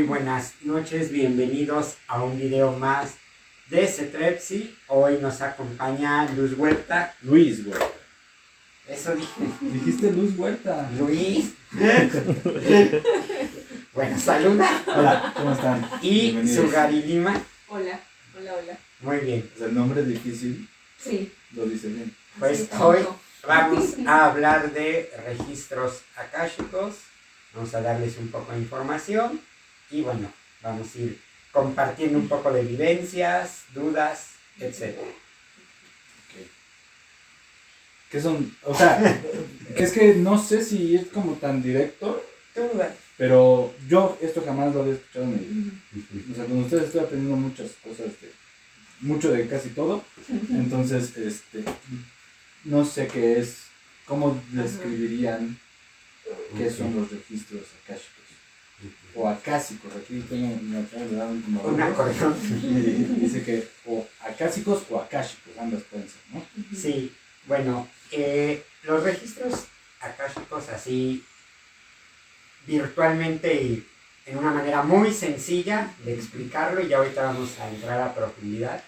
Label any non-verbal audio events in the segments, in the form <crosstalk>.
Muy buenas noches, bienvenidos a un video más de Cetrepsi. Hoy nos acompaña Luz Huerta. Luis Huerta. Eso dije. Dijiste Luz Huerta. Luis. <laughs> bueno, saluda. Hola, ¿cómo están? Y. Sugari Lima. Hola, hola, hola. Muy bien. O sea, el nombre es difícil, Sí. lo dice bien. Pues hoy vamos <laughs> a hablar de registros akáshicos. Vamos a darles un poco de información. Y bueno, vamos a ir compartiendo un poco de vivencias, dudas, etc. ¿Qué son? O sea, es que no sé si es como tan directo, pero yo esto jamás lo había escuchado en mi vida. O sea, con ustedes estoy aprendiendo muchas cosas, de, mucho de casi todo. Entonces, este, no sé qué es, cómo describirían qué son los registros akáshicos. O acásicos, aquí tengo, me acaban de dar un como Un acordeón. <laughs> Y dice que o acásicos o akáshicos, ambas pueden ser, ¿no? Sí, bueno, eh, los registros akáshicos así virtualmente y en una manera muy sencilla de explicarlo, y ya ahorita vamos a entrar a profundidad,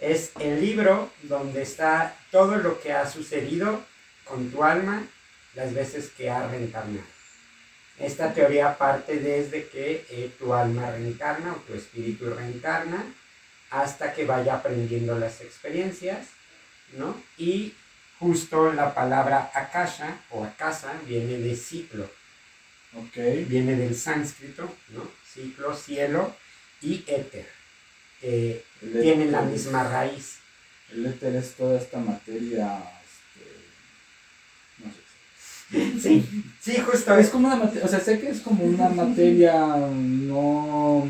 es el libro donde está todo lo que ha sucedido con tu alma las veces que ha reencarnado. Esta teoría parte desde que eh, tu alma reencarna o tu espíritu reencarna hasta que vaya aprendiendo las experiencias ¿no? Y justo la palabra akasha o akasa viene de ciclo, Ok. viene del sánscrito, ¿no? Ciclo, cielo y éter, que tienen la misma raíz. El éter es toda esta materia. Sí, sí, justo Es es. como una materia, o sea, sé que es como una materia no,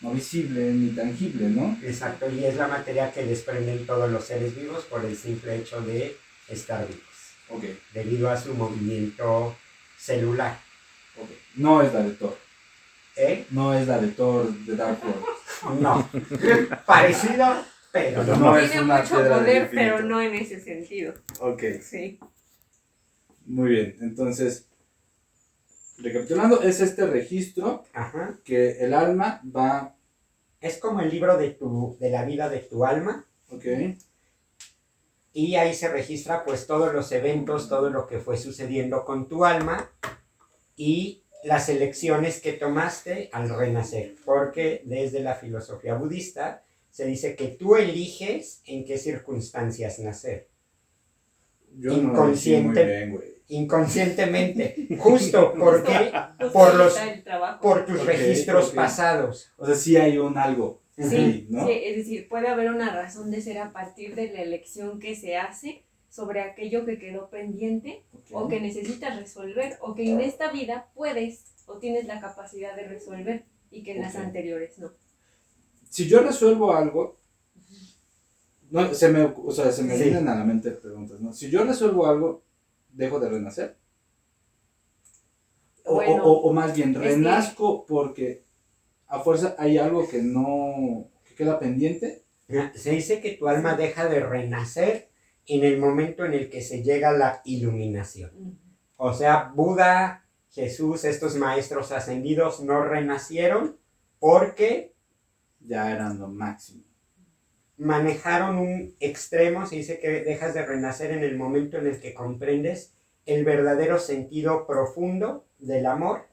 no visible ni tangible, ¿no? Exacto, y es la materia que desprenden todos los seres vivos por el simple hecho de estar vivos, Ok, debido a su movimiento celular. ok. No es la de Thor. ¿Eh? No es la de Thor de Dark World. <laughs> No. Parecido, pero no. no es Tiene una mucho poder, pero no en ese sentido. Ok, Sí. Muy bien. Entonces, recapitulando, es este registro Ajá. que el alma va, Es como el libro de, tu, de la vida de tu alma ok, y ahí se registra pues todos los eventos, todo lo que fue sucediendo con tu alma y las elecciones que tomaste al renacer, porque desde la filosofía budista se dice que tú eliges en qué circunstancias nacer, yo no lo muy Inconsciente. bien, güey. Inconscientemente, justo <laughs> porque Por los- por tus registros pasados. O sea, sí hay un algo. Sí, ¿no? sí, es decir, puede haber una razón de ser a partir de la elección que se hace sobre aquello que quedó pendiente o que necesitas resolver o que en esta vida puedes o tienes la capacidad de resolver y que en las anteriores no. Si yo resuelvo algo, no, se me, o sea, se me Sí. vienen a la mente preguntas, ¿no? Si yo resuelvo algo, ¿dejo de renacer? O, Bueno, o- más bien, que- renazco porque a fuerza hay algo que no, que queda pendiente. Se dice que tu alma deja de renacer en el momento en el que se llega a la iluminación. O sea, Buda, Jesús, estos maestros ascendidos no renacieron porque Ya eran lo máximo. Manejaron un extremo. Se dice que dejas de renacer en el momento en el que comprendes el verdadero sentido profundo del amor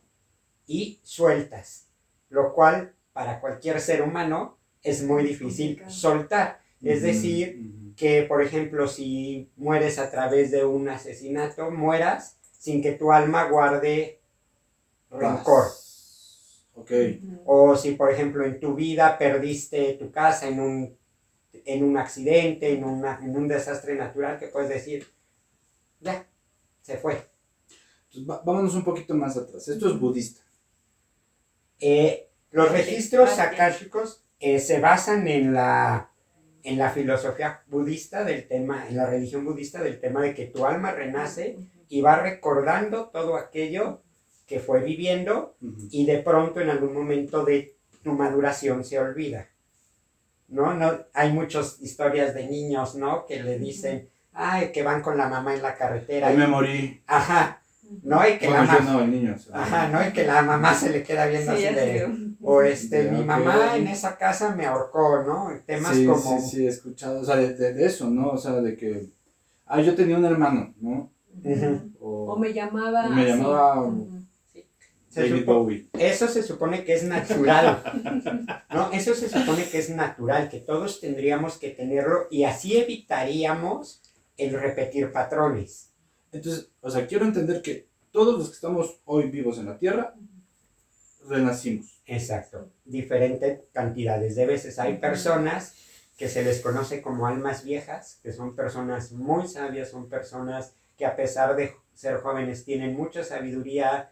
y sueltas, lo cual para cualquier ser humano es muy difícil soltar. Es decir, que, por ejemplo, si mueres a través de un asesinato, mueras sin que tu alma guarde rencor. Ok. Ujú. O si, por ejemplo, en tu vida perdiste tu casa en un, en un accidente, en, una- en un desastre natural, que puedes decir, ya, se fue. Entonces, va- vámonos un poquito más atrás. Esto es budista. Eh, los registros akáshicos eh, se basan en la, en la filosofía budista del tema, en la religión budista del tema de que tu alma renace y va recordando todo aquello que fue viviendo Ujú. y de pronto en algún momento de tu maduración se olvida. ¿No? no hay muchas historias de niños, ¿no? Que le dicen, ay, que van con la mamá en la carretera. Ahí y- me morí. Ajá. ¿no? Y que la Bueno, yo mamá, no, el niño. o sea, ajá, ¿no? Y que la mamá se le queda viendo Sí, así de, o este, Ya, mi mamá en esa casa me ahorcó, ¿no? Temas sí, como, sí, sí, he escuchado, o sea, de, de- de eso, ¿no? O sea, de que, ah, yo tenía un hermano, ¿no? O O, me llamaba. Me llamaba-. Se David supo- Bowie. eso se supone que es natural, ¿no? Eso se supone que es natural, que todos tendríamos que tenerlo y así evitaríamos el repetir patrones. Entonces, o sea, quiero entender que todos los que estamos hoy vivos en la Tierra, renacimos. Exacto. Diferentes cantidades de veces. Hay personas que se les conoce como almas viejas, que son personas muy sabias, son personas que a pesar de ser jóvenes tienen mucha sabiduría,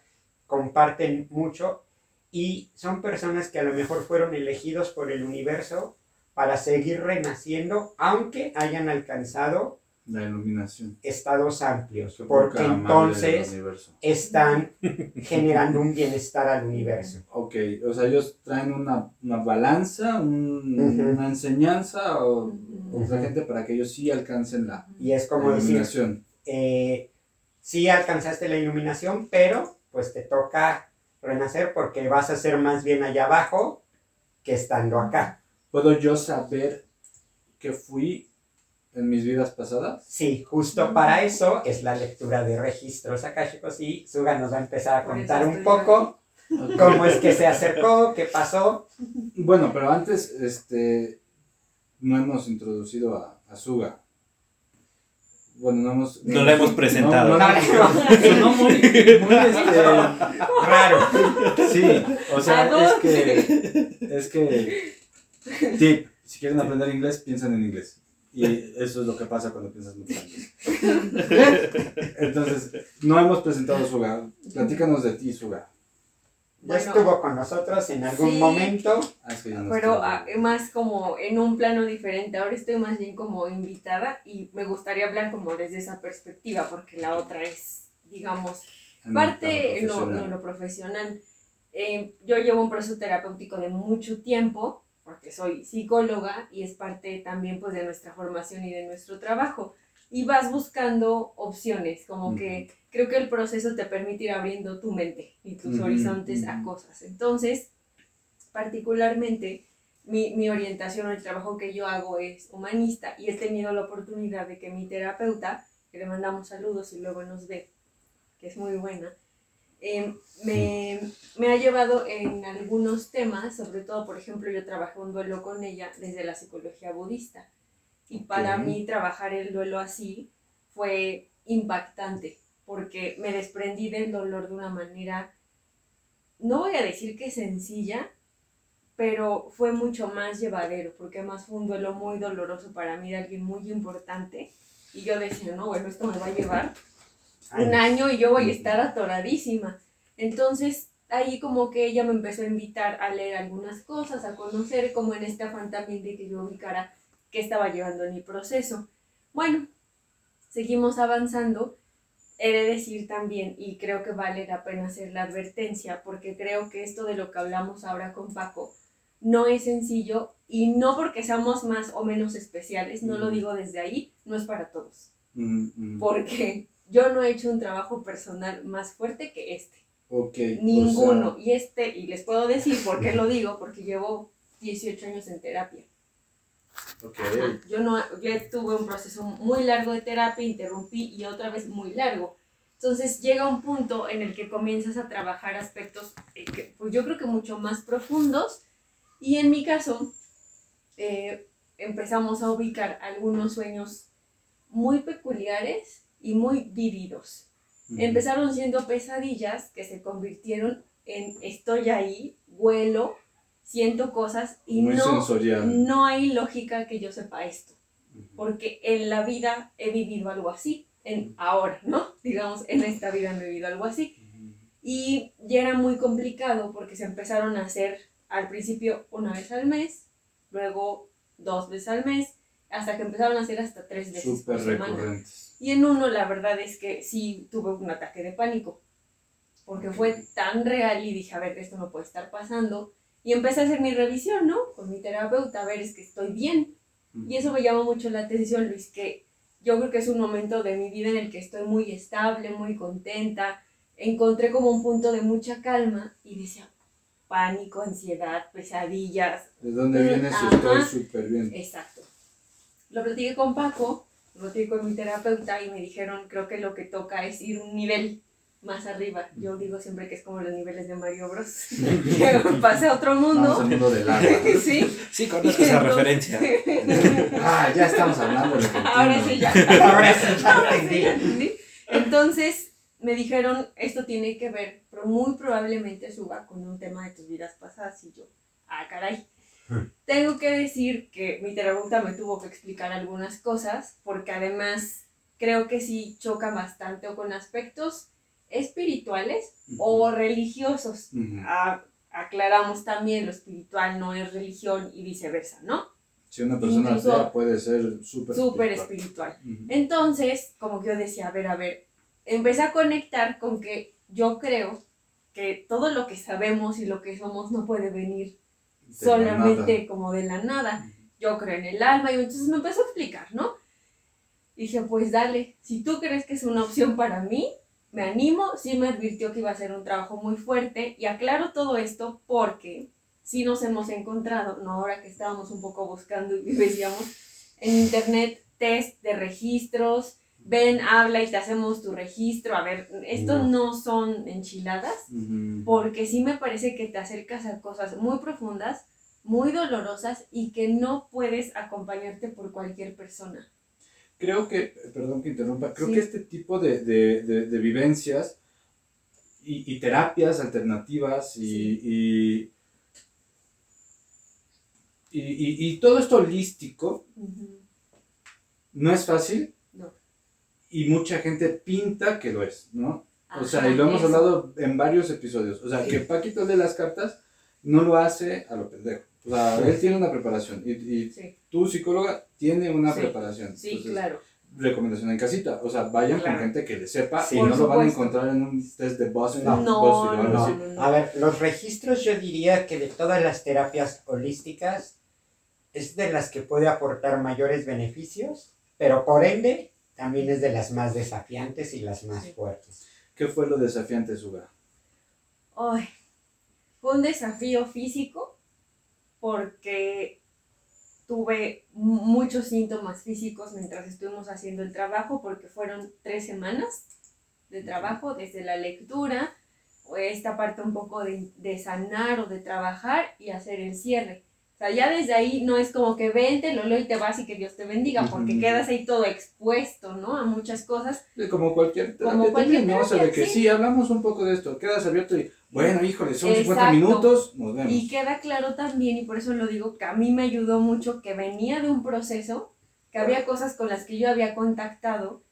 comparten mucho y son personas que a lo mejor fueron elegidos por el universo para seguir renaciendo, aunque hayan alcanzado La iluminación. estados amplios, porque entonces están generando un bienestar al universo. Ok, o sea, ellos traen una, una balanza, un- Ujú. una enseñanza o Ujú. otra gente para que ellos sí alcancen la, Y es como la decir, iluminación. eh, sí alcanzaste la iluminación, pero pues te toca renacer porque vas a ser más bien allá abajo que estando acá. ¿Puedo yo saber que fui en mis vidas pasadas? Sí, justo para eso es la lectura de registros akáshicos y Suga nos va a empezar a contar un poco cómo es que se acercó, <laughs> qué pasó. Bueno, pero antes, este, no hemos introducido a, a Suga. Bueno, no hemos... No la hemos presentado. No, no, no, sonó muy, muy, este, Raro. sí, o sea, ¿A es que, es que, tip, si quieren aprender inglés, piensan en inglés. Y eso es lo que pasa cuando piensas mucho en inglés. Entonces, no hemos presentado Suga. Platícanos de ti, Suga. Ya Bueno. estuvo con nosotros en algún Sí. momento. Ah, Pero más como en un plano diferente. Ahora estoy más bien como invitada y me gustaría hablar como desde esa perspectiva porque la otra es, digamos, parte no, profesional. no, lo profesional. Eh, yo llevo un proceso terapéutico de mucho tiempo porque soy psicóloga y es parte también pues de nuestra formación y de nuestro trabajo. Y vas buscando opciones, como que creo que el proceso te permite ir abriendo tu mente y tus Ujú, horizontes a cosas. Entonces, particularmente, mi, mi orientación o el trabajo que yo hago es humanista y he tenido la oportunidad de que mi terapeuta, que le mandamos saludos y luego nos ve, que es muy buena, eh, me, me ha llevado en algunos temas, sobre todo, por ejemplo, yo trabajé un duelo con ella desde la psicología budista. Y para mí trabajar el duelo así fue impactante, porque me desprendí del dolor de una manera, no voy a decir que sencilla, pero fue mucho más llevadero, porque además fue un duelo muy doloroso para mí de alguien muy importante. Y yo decía, no, bueno, esto me va a llevar un año y yo voy a estar atoradísima. Entonces, ahí como que ella me empezó a invitar a leer algunas cosas, a conocer, como en este afán también de que yo ubicara qué estaba llevando en mi proceso. Bueno, seguimos avanzando. He de decir también, y creo que vale la pena hacer la advertencia, porque creo que esto de lo que hablamos ahora con Paco no es sencillo y no porque seamos más o menos especiales, no lo digo desde ahí, no es para todos Mm, mm. porque yo no he hecho un trabajo personal más fuerte que este. Ok. o Ninguno. sea, y este, y les puedo decir por qué lo digo, porque llevo 18 años en terapia. Ok. Ajá. Yo, no, yo tuve un proceso muy largo de terapia, interrumpí y otra vez muy largo. Entonces llega un punto en el que comienzas a trabajar aspectos, eh, que, pues yo creo que mucho más profundos. Y en mi caso, eh, empezamos a ubicar algunos sueños muy peculiares y muy vívidos. Ujú. Empezaron siendo pesadillas que se convirtieron en estoy ahí, vuelo, siento cosas y Muy no, sensorial. no hay lógica que yo sepa esto, porque en la vida he vivido algo así, en ahora, ¿no? Digamos, en esta vida he vivido algo así. Y ya era muy complicado porque se empezaron a hacer al principio una vez al mes, luego dos veces al mes, hasta que empezaron a hacer hasta tres veces Súper por semana. recurrentes. Y en uno la verdad es que sí tuve un ataque de pánico, porque fue tan real y dije, a ver, esto no puede estar pasando. Y empecé a hacer mi revisión, ¿no? Con mi terapeuta, a ver, es que estoy bien. Y eso me llamó mucho la atención, Luis, que yo creo que es un momento de mi vida en el que estoy muy estable, muy contenta, encontré como un punto de mucha calma y decía, pánico, ansiedad, pesadillas. ¿De dónde viene si estoy súper bien? Exacto. Lo platiqué con Paco, lo platiqué con mi terapeuta y me dijeron, creo que lo que toca es ir un nivel más arriba. Yo digo siempre que es como los niveles de Mario Bros. <laughs> que pasé a otro Vamos mundo. al mundo del agua. <laughs> sí. Sí, conozco esa referencia. Ah, ya estamos hablando de <laughs> Ahora sí ya. Ahora sí, ya entendí. ¿Sí? Entonces me dijeron, esto tiene que ver, pero muy probablemente suba con un tema de tus vidas pasadas y yo, ah, caray. Tengo que decir que mi terapeuta me tuvo que explicar algunas cosas porque además creo que sí choca bastante o con aspectos espirituales o religiosos. Ah, aclaramos también, lo espiritual no es religión y viceversa, ¿no? Si una persona Incluso- atea puede ser súper espiritual. Entonces, como que yo decía, a ver, a ver, empecé a conectar con que yo creo que todo lo que sabemos y lo que somos no puede venir De solamente como de la nada. Yo creo en el alma y entonces me empezó a explicar, ¿no? Dije, pues dale, si tú crees que es una opción para mí, me animo, sí me advirtió que iba a ser un trabajo muy fuerte y aclaro todo esto porque sí nos hemos encontrado, no ahora que estábamos un poco buscando y <laughs> decíamos en internet test de registros, ven, habla y te hacemos tu registro, a ver, esto No. no son enchiladas, porque sí me parece que te acercas a cosas muy profundas, muy dolorosas y que no puedes acompañarte por cualquier persona. Creo que, perdón que interrumpa, creo Sí. que este tipo de, de- de- de vivencias y, y terapias alternativas y, y, y- todo esto holístico no es fácil No. y mucha gente pinta que lo es, ¿no? O sea, y lo hemos hablado en varios episodios. O sea, Sí. que Paquito de las cartas no lo hace a lo pendejo. O sea, Sí. él tiene una preparación y, y Sí, tu psicóloga tiene una Sí. preparación. sí, Entonces, claro. recomendación en casita. O sea, vayan Claro. con gente que le sepa Sí. y no lo van a encontrar en un test de BuzzFeed, No. No, no, no, no. A ver, los registros yo diría que de todas las terapias holísticas es de las que puede aportar mayores beneficios, pero por ende también es de las más desafiantes y las más Sí. fuertes. ¿Qué fue lo desafiante, Suga? Ay, fue un desafío físico porque tuve mu- muchos síntomas físicos mientras estuvimos haciendo el trabajo porque fueron tres semanas de trabajo desde la lectura o esta parte un poco de, de sanar o de trabajar y hacer el cierre. O sea, ya desde ahí no es como que vente, lo leo y te vas y que Dios te bendiga, porque quedas ahí todo expuesto, ¿no? A muchas cosas. Como cualquier terapia Como cualquier también, ¿no? O sea, de que sí. sí. hablamos un poco de esto, quedas abierto y, bueno, híjole, son 50 Exacto. minutos, nos vemos. Y queda claro también, y por eso lo digo, que a mí me ayudó mucho que venía de un proceso, que había cosas con las que yo había contactado,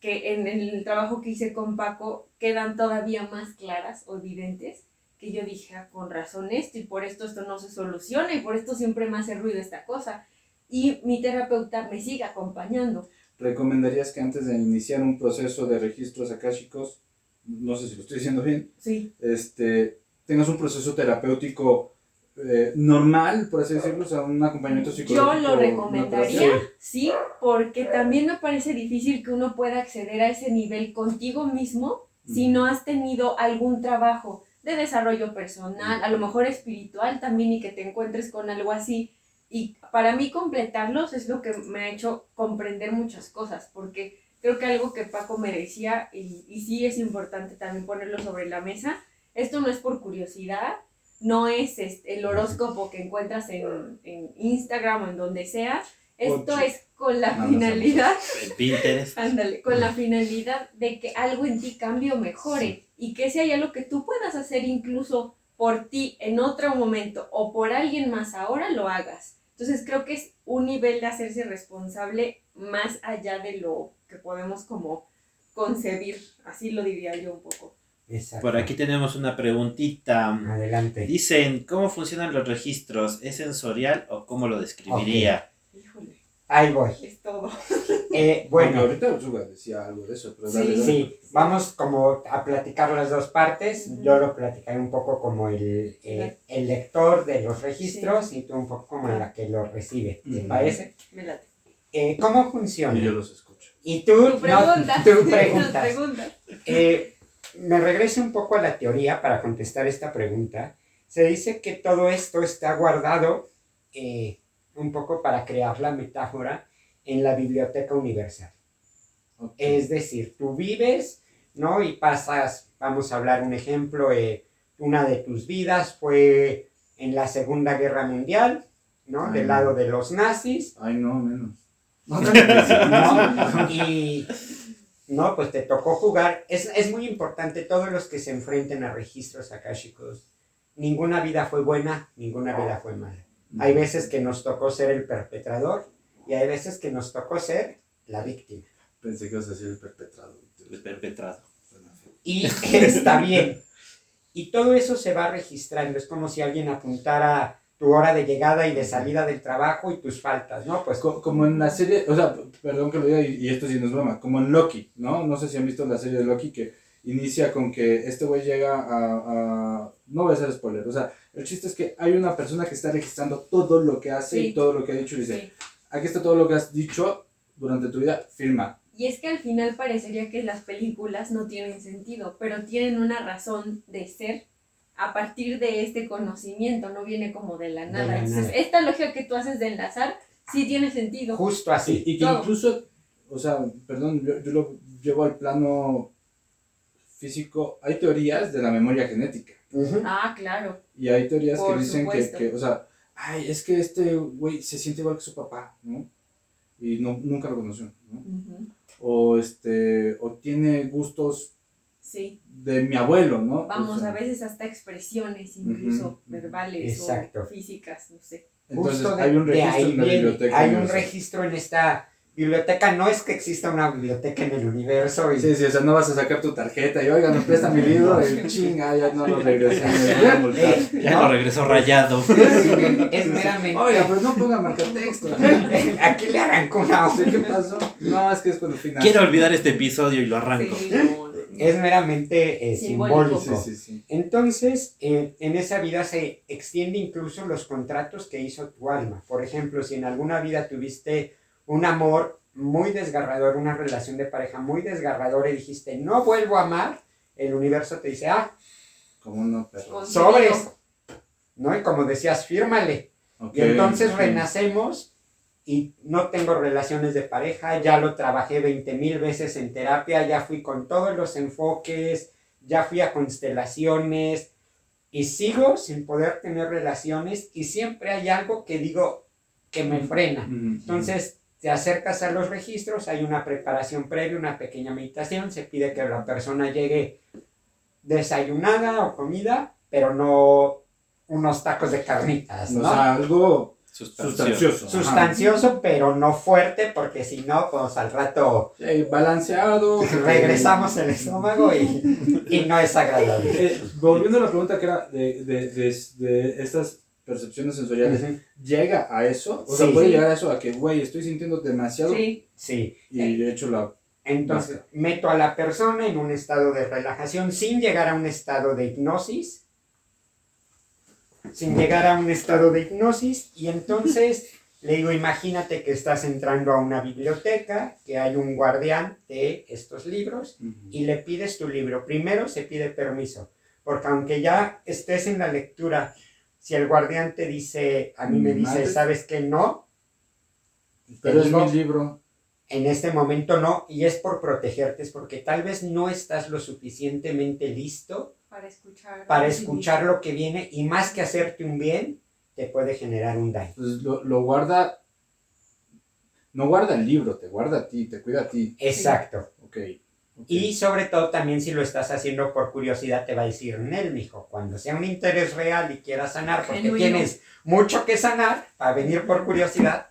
que en el trabajo que hice con Paco quedan todavía más claras o evidentes, que yo dije, ah, con razón esto, y por esto esto no se soluciona, y por esto siempre me hace ruido esta cosa. Y mi terapeuta me sigue acompañando. ¿Recomendarías que antes de iniciar un proceso de registros akáshicos, no sé si lo estoy diciendo bien, Sí, este, tengas un proceso terapéutico eh, normal, por así decirlo, o sea, un acompañamiento Yo psicológico? lo recomendaría, sí, porque también me parece difícil que uno pueda acceder a ese nivel contigo mismo si no has tenido algún trabajo de desarrollo personal, a lo mejor espiritual también y que te encuentres con algo así. Y para mí completarlos es lo que me ha hecho comprender muchas cosas, porque creo que algo que Paco me decía, y, y sí es importante también ponerlo sobre la mesa, esto no es por curiosidad, no es este, el horóscopo que encuentras en, en Instagram o en donde sea, esto Ocho. es con la finalidad Pinterest. <laughs> Ándale, con la finalidad de que algo en ti cambie o mejore y que sea ya lo que tú puedas hacer incluso por ti en otro momento o por alguien más ahora lo hagas. Entonces creo que es un nivel de hacerse responsable más allá de lo que podemos como concebir, así lo diría yo un poco. Exacto. Por aquí tenemos una preguntita. Adelante. Dicen, ¿cómo funcionan los registros? ¿Es sensorial o cómo lo describiría? Híjole, Ahí voy. es todo. Eh, <laughs> Bueno, bueno, ahorita decía algo de eso, pero Sí. dale, dale. sí, vamos como a platicar las dos partes. Yo lo platicaré un poco como el, eh, el lector de los registros y tú un poco como la que lo recibe. ¿Te parece? Me late. Eh, ¿Cómo Y funciona? yo los escucho. Y tú, Tu pregunta. no, <laughs> tú preguntas. pregunta. Eh, me regreso un poco a la teoría para contestar esta pregunta. Se dice que todo esto está guardado eh, un poco para crear la metáfora en la biblioteca universal. Es decir, tú vives, ¿no? Y pasas, vamos a hablar un ejemplo, eh, una de tus vidas fue en la Segunda Guerra Mundial, ¿no? Ay, Del no. lado de los nazis, Ay, no, menos. ¿No? <laughs> Y, no, pues te tocó jugar. Es, es muy importante, todos los que se enfrenten a registros akáshicos, ninguna vida fue buena, ninguna vida fue mala. Hay veces que nos tocó ser el perpetrador y hay veces que nos tocó ser la víctima. Pensé que ibas a decir el perpetrado. El perpetrado. Y está bien. Y todo eso se va registrando. Es como si alguien apuntara tu hora de llegada y de salida del trabajo y tus faltas, ¿no? Pues Co- como en la serie, o sea, perdón que lo diga y, y esto sí no es broma, como en Loki, ¿no? No sé si han visto la serie de Loki que inicia con que este güey llega a, a- No voy a hacer spoiler, o sea, el chiste es que hay una persona que está registrando todo lo que hace Sí. y todo lo que ha dicho y dice, Sí. aquí está todo lo que has dicho durante tu vida, firma. Y es que al final parecería que las películas no tienen sentido, pero tienen una razón de ser a partir de este conocimiento, no viene como de la De nada. la Entonces, nada. esta lógica que tú haces de enlazar sí tiene sentido. justo así. y que todo. incluso, o sea, perdón, yo, yo lo llevo al plano físico, hay teorías de la memoria genética. Ah, claro. Y hay teorías Por que dicen que, que, o sea, ay, es que este güey se siente igual que su papá, ¿no? Y no, nunca lo conoció, ¿no? O, este, o tiene gustos Sí. de mi abuelo, ¿no? Vamos, O sea, a veces hasta expresiones, incluso verbales Exacto. o físicas, no sé. Entonces Justo hay un registro ahí en la viene. biblioteca. Hay un registro en esta biblioteca. No es que exista una biblioteca en el universo. Y, Sí, sí, o sea, no vas a sacar tu tarjeta y, oiga, nos presta mi <laughs> libro y chinga, ya no lo regresé. <laughs> Eh, Ya ¿no? lo regresó rayado. Es meramente. Oiga, pues no ponga marcatexto. <laughs> Aquí le arrancó una Sí, hoja. ¿Qué pasó? No, es que es cuando final. Quiero olvidar este episodio y lo arranco. Sí, no, no. Es meramente eh, Simbólico. simbólico. Sí, sí, sí. Entonces, eh, en esa vida se extiende incluso los contratos que hizo tu alma. Por ejemplo, si en alguna vida tuviste un amor muy desgarrador, una relación de pareja muy desgarradora y dijiste, no vuelvo a amar, el universo te dice, ah, Como no, perro. Sobres. ¿No? Y como decías, fírmale. Y entonces renacemos y no tengo relaciones de pareja, ya lo trabajé 20 mil veces en terapia, ya fui con todos los enfoques, ya fui a constelaciones y sigo sin poder tener relaciones y siempre hay algo que digo que me frena. Entonces te acercas a los registros, hay una preparación previa, una pequeña meditación, se pide que la persona llegue desayunada o comida, pero no unos tacos de carnitas. ¿no? O sea, algo Sustancioso. sustancioso. ajá. pero no fuerte, porque si no, pues al rato Sí, balanceado. <laughs> regresamos el estómago y, y no es agradable. Eh, volviendo a la pregunta que era de, de, de, de estas percepciones sensoriales. ¿llega a eso? O sea, puede Sí. llegar a eso, a que, güey, estoy sintiendo demasiado Sí, Sí, y de hecho la... entonces meto a la persona en un estado de relajación sin llegar a un estado de hipnosis, sin llegar a un estado de hipnosis y entonces le digo, imagínate que estás entrando a una biblioteca, que hay un guardián de estos libros y le pides tu libro. Primero se pide permiso, porque aunque ya estés en la lectura, si el guardián te dice, a mí me dice. ¿sabes que no? Pero es mi libro. En este momento no, y es por protegerte, es porque tal vez no estás lo suficientemente listo para escuchar. para escuchar lo que viene y más que hacerte un bien, te puede generar un daño. Entonces lo, lo guarda... No guarda el libro, te guarda a ti, te cuida a ti. Exacto. Ok. ok. Y sobre todo también si lo estás haciendo por curiosidad, te va a decir, Nel, mijo, cuando sea un interés real y quieras sanar, porque Genuino. tienes mucho que sanar, para venir por curiosidad.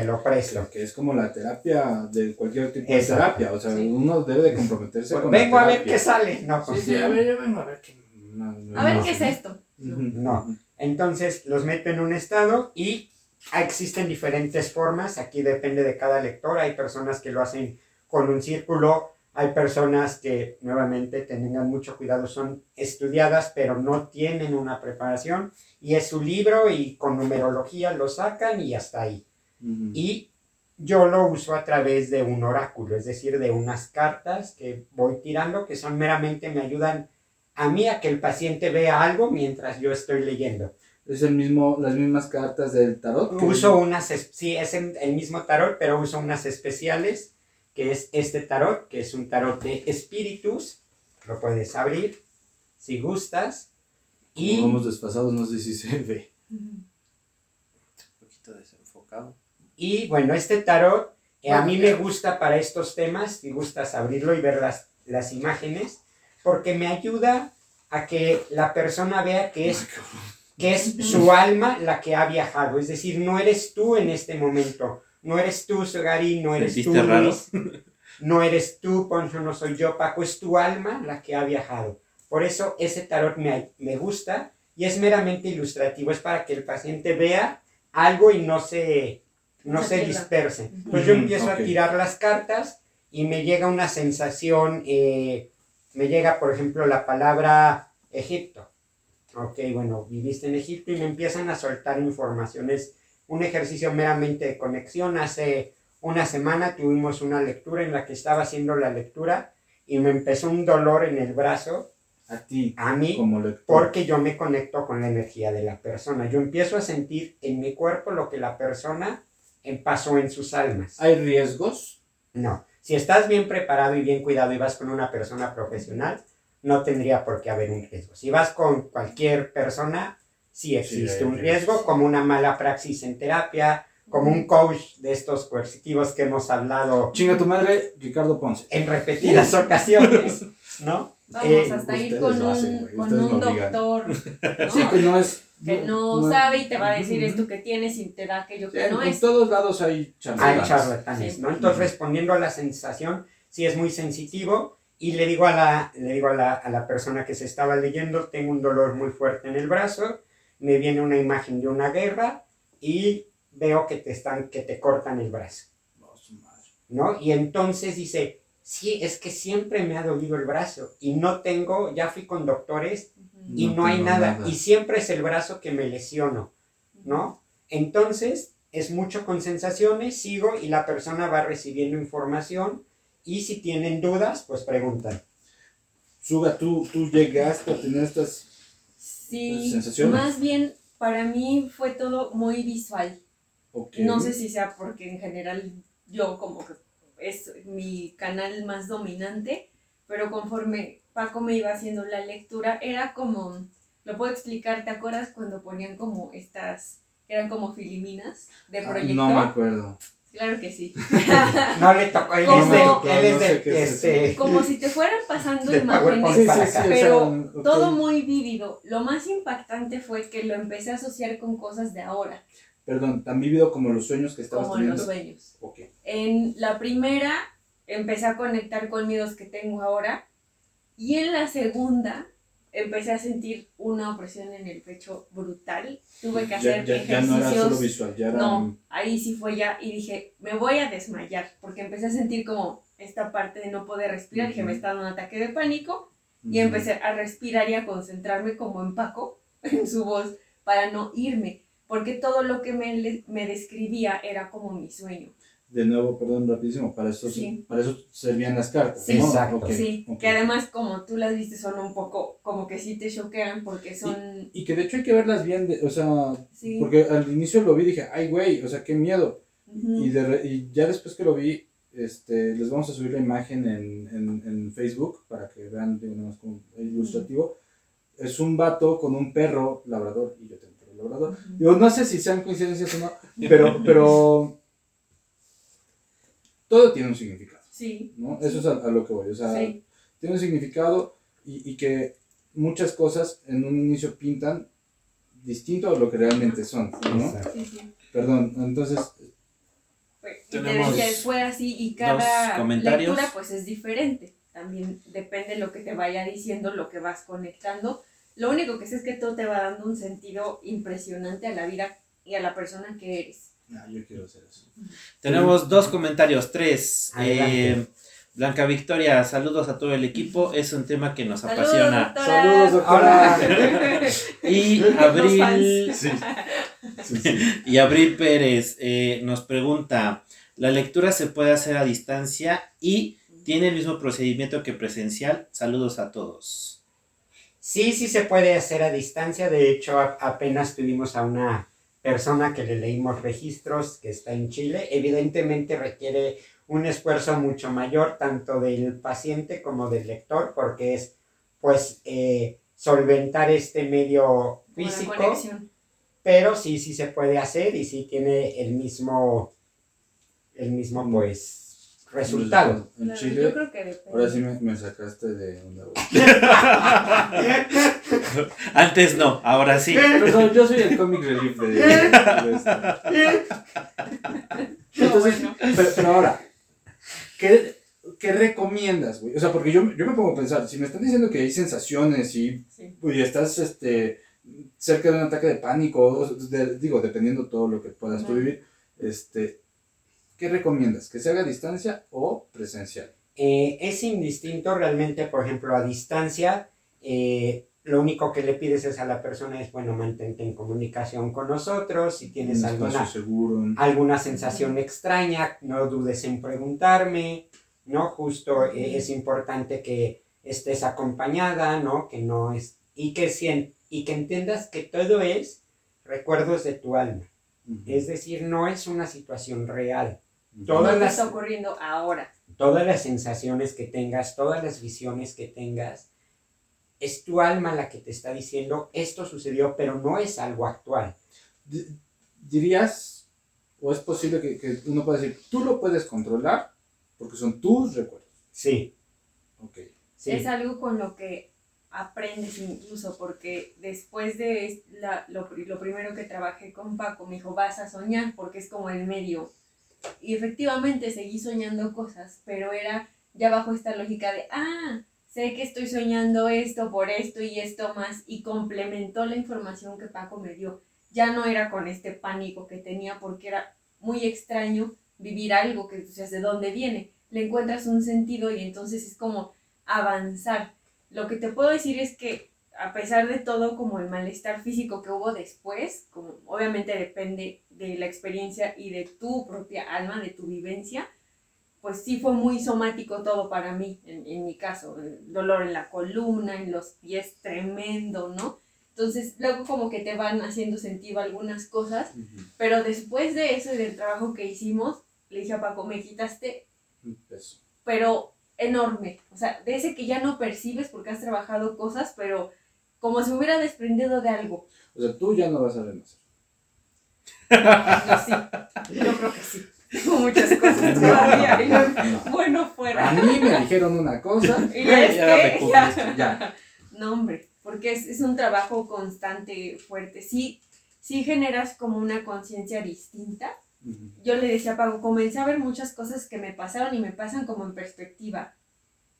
Te lo presto. que es como la terapia de cualquier tipo de Exacto. terapia. O sea, Sí. uno debe de comprometerse Pues con vengo la a ver qué sale. No, Sí, pues, sí, a ver, yo vengo a ver qué... no, no, A ver no. qué es esto. No. Entonces los meto en un estado y existen diferentes formas. Aquí depende de cada lector. Hay personas que lo hacen con un círculo. Hay personas que, nuevamente, tengan mucho cuidado, son estudiadas, pero no tienen una preparación. Y es su libro y con numerología lo sacan y hasta ahí. Ujú. Y yo lo uso a través de un oráculo, es decir, de unas cartas que voy tirando que son meramente me ayudan a mí a que el paciente vea algo mientras yo estoy leyendo. Es el mismo, las mismas cartas del tarot. Uso unas, sí, es el el mismo tarot, pero uso unas especiales, que es este tarot, que es un tarot de espíritus. Lo puedes abrir si gustas. Como Y vamos desfasados, no sé si se ve. Poquito desenfocado. Y bueno, este tarot eh, a mí me gusta para estos temas, si gustas abrirlo y ver las, las imágenes, porque me ayuda a que la persona vea que es, que es su <laughs> alma la que ha viajado. Es decir, no eres tú en este momento, no eres tú, Sogari, no eres tú. Luis, no eres tú, Poncho, no soy yo, Paco, es tu alma la que ha viajado. Por eso ese tarot me, me gusta y es meramente ilustrativo, es para que el paciente vea algo y no se, no Se se pierda. disperse. Pues yo empiezo a tirar las cartas y me llega una sensación, eh, me llega por ejemplo la palabra Egipto. Ok, bueno, viviste en Egipto y me empiezan a soltar informaciones, un ejercicio meramente de conexión. Hace una semana tuvimos una lectura en la que estaba haciendo la lectura y me empezó un dolor en el brazo A ti, a mí como porque yo me conecto con la energía de la persona. Yo empiezo a sentir en mi cuerpo lo que la persona pasó en sus almas. ¿Hay riesgos? No, si estás bien preparado y bien cuidado y vas con una persona profesional, no tendría por qué haber un riesgo. Si vas con cualquier persona, sí existe un riesgo. riesgo, como una mala praxis en terapia, como un coach de estos coercitivos que hemos hablado Chinga tu madre, Ricardo Ponce. en repetidas ocasiones, ¿no? Vamos Eh, hasta ir con hacen, un, güey, con un doctor <laughs> ¿no? Sí, que no es. que no, sabe y te va a decir esto que tienes y te da aquello Sí, que no en es. todos lados hay Hay charlatanes. charlatanes, Sí. ¿no? Entonces, Ujú. respondiendo a la sensación, sí es muy sensitivo y le digo, a la, le digo a, la, a la persona que se estaba leyendo, tengo un dolor muy fuerte en el brazo, me viene una imagen de una guerra y veo que te, están, que te cortan el brazo, No. ¿no? Y entonces dice, sí, es que siempre me ha dolido el brazo y no tengo, ya fui con doctores y No no, hay nada. nada. Y siempre es el brazo que me lesiono, ¿no? Entonces, es mucho con sensaciones, sigo y la persona va recibiendo información y si tienen dudas, pues preguntan. Suga, ¿tú, tú llegaste a tener estas. Sí, sensaciones. más bien para mí fue todo muy visual. ok, No sé si sea porque en general yo como que es mi canal más dominante, pero conforme Paco me iba haciendo la lectura, era como, lo puedo explicar, ¿te acuerdas cuando ponían como estas, eran como filiminas de Ah, proyector? No me acuerdo. Claro que sí. <laughs> No le tocó, él ¿Cómo? es de, él es No sé es este, Como si te fueran pasando De imágenes, para acá. pero ok. todo muy vívido. Lo más impactante fue que lo empecé a asociar con cosas de ahora, Perdón, tan vívido como los sueños que estabas como teniendo. los sueños. Ok. En la primera empecé a conectar con miedos que tengo ahora y en la segunda empecé a sentir una opresión en el pecho brutal. Tuve que Ya, hacer ya, no era solo visual, ya era. No, ahí sí fue ya y dije, me voy a desmayar porque empecé a sentir como esta parte de no poder respirar, Ujú. me está dando un ataque de pánico y empecé a respirar y a concentrarme como en Paco, <laughs> en su voz, para no irme, porque todo lo que me, me describía era como mi sueño. De nuevo, perdón, rapidísimo. Para eso, Sí. para eso servían las cartas. Sí, ¿no? exacto. Ok, sí, ok. que además como tú las viste son un poco, como que sí te choquean porque son, Y que de hecho hay que verlas bien, de- o sea, sí, porque al inicio lo vi y dije, ay, güey, o sea, qué miedo. ujú, Y, de re- y ya después que lo vi, este, les vamos a subir la imagen en, en, en Facebook para que vean, más como ilustrativo. Es un vato con un perro labrador y yo tengo Digo, no sé si sean coincidencias o no, pero, pero todo tiene un significado, sí, ¿no? Eso es a, a lo que voy, o sea, sí, tiene un significado y, y que muchas cosas en un inicio pintan distinto a lo que realmente son, ¿no? Sí, sí. Perdón, entonces, te Tenemos fue así y cada lectura pues es diferente. También depende de lo que te vaya diciendo, lo que vas conectando. Lo único que sé es que todo te va dando un sentido impresionante a la vida y a la persona que eres. ah, yo quiero hacer eso. Tenemos dos comentarios, tres. Eh, Blanca Victoria, saludos a todo el equipo. Es un tema que nos Saludos, apasiona. doctora. Saludos, doctora. <laughs> Y Abril, fans. Sí, sí, sí. <laughs> y Abril Pérez eh, nos pregunta: La lectura se puede hacer a distancia y tiene el mismo procedimiento que presencial. Saludos a todos. Sí, sí se puede hacer a distancia. De hecho, a- apenas tuvimos a una persona que le leímos registros que está en Chile. Evidentemente requiere un esfuerzo mucho mayor tanto del paciente como del lector porque es pues eh, solventar este medio físico. Pero sí, sí se puede hacer y sí tiene el mismo, el mismo pues resultado. En Claro, Chile, Yo creo que depende. ahora sí me, me sacaste de onda. <laughs> Antes no, ahora sí. Perdón, yo soy el comic relief de, de esto. Entonces, bueno. pero, pero ahora, ¿qué, qué recomiendas, güey? O sea, porque yo, yo me pongo a pensar, si me están diciendo que hay sensaciones y, Sí. y estás este, cerca de un ataque de pánico, de- digo, dependiendo todo lo que puedas tú vivir, este, ¿qué recomiendas? ¿Que se haga a distancia o presencial? Eh, es indistinto realmente, por ejemplo, a distancia. eh, lo único que le pides es a la persona es, bueno, mantente en comunicación con nosotros. Si tienes un alguna, seguro. alguna sensación extraña, no dudes en preguntarme, ¿no? Justo eh, es importante que estés acompañada, ¿no? Que no es... Y que, sien- y que entiendas que todo es recuerdos de tu alma. Es decir, no es una situación real. Todas las- está ocurriendo ahora. todas las sensaciones que tengas, todas las visiones que tengas, es tu alma la que te está diciendo esto sucedió, pero no es algo actual. Di- ¿Dirías, o es posible que, que uno pueda decir, tú lo puedes controlar porque son tus recuerdos? Sí, Ok. sí. Es algo con lo que aprendes incluso, porque después de la- lo, lo primero que trabajé con Paco, me dijo, vas a soñar, porque es como el medio. Y efectivamente seguí soñando cosas, pero era ya bajo esta lógica de, ah, sé que estoy soñando esto por esto y esto más, y complementó la información que Paco me dio. Ya no era con este pánico que tenía, porque era muy extraño vivir algo que, o sea, ¿de dónde viene? Le encuentras un sentido y entonces es como avanzar. Lo que te puedo decir es que a pesar de todo, como el malestar físico que hubo después, como obviamente depende de la experiencia y de tu propia alma, de tu vivencia, pues sí fue muy somático todo para mí, en, en mi caso, el dolor en la columna, en los pies, tremendo, ¿no? Entonces, luego como que te van haciendo sentido algunas cosas, pero después de eso y del trabajo que hicimos, le dije a Paco, me quitaste Un peso. pero enorme. O sea, de ese que ya no percibes porque has trabajado cosas, pero como si hubiera desprendido de algo. O sea, tú ya no vas a renacer. No, sí. Yo creo que sí. Tengo muchas cosas todavía. y. Bueno, A fuera. mí me dijeron una cosa. Y es Ya que, ya. Ya. No, hombre, porque es, es un trabajo constante, fuerte. Sí, sí generas como una conciencia distinta. Yo le decía a Pago, comencé a ver muchas cosas que me pasaron y me pasan como en perspectiva.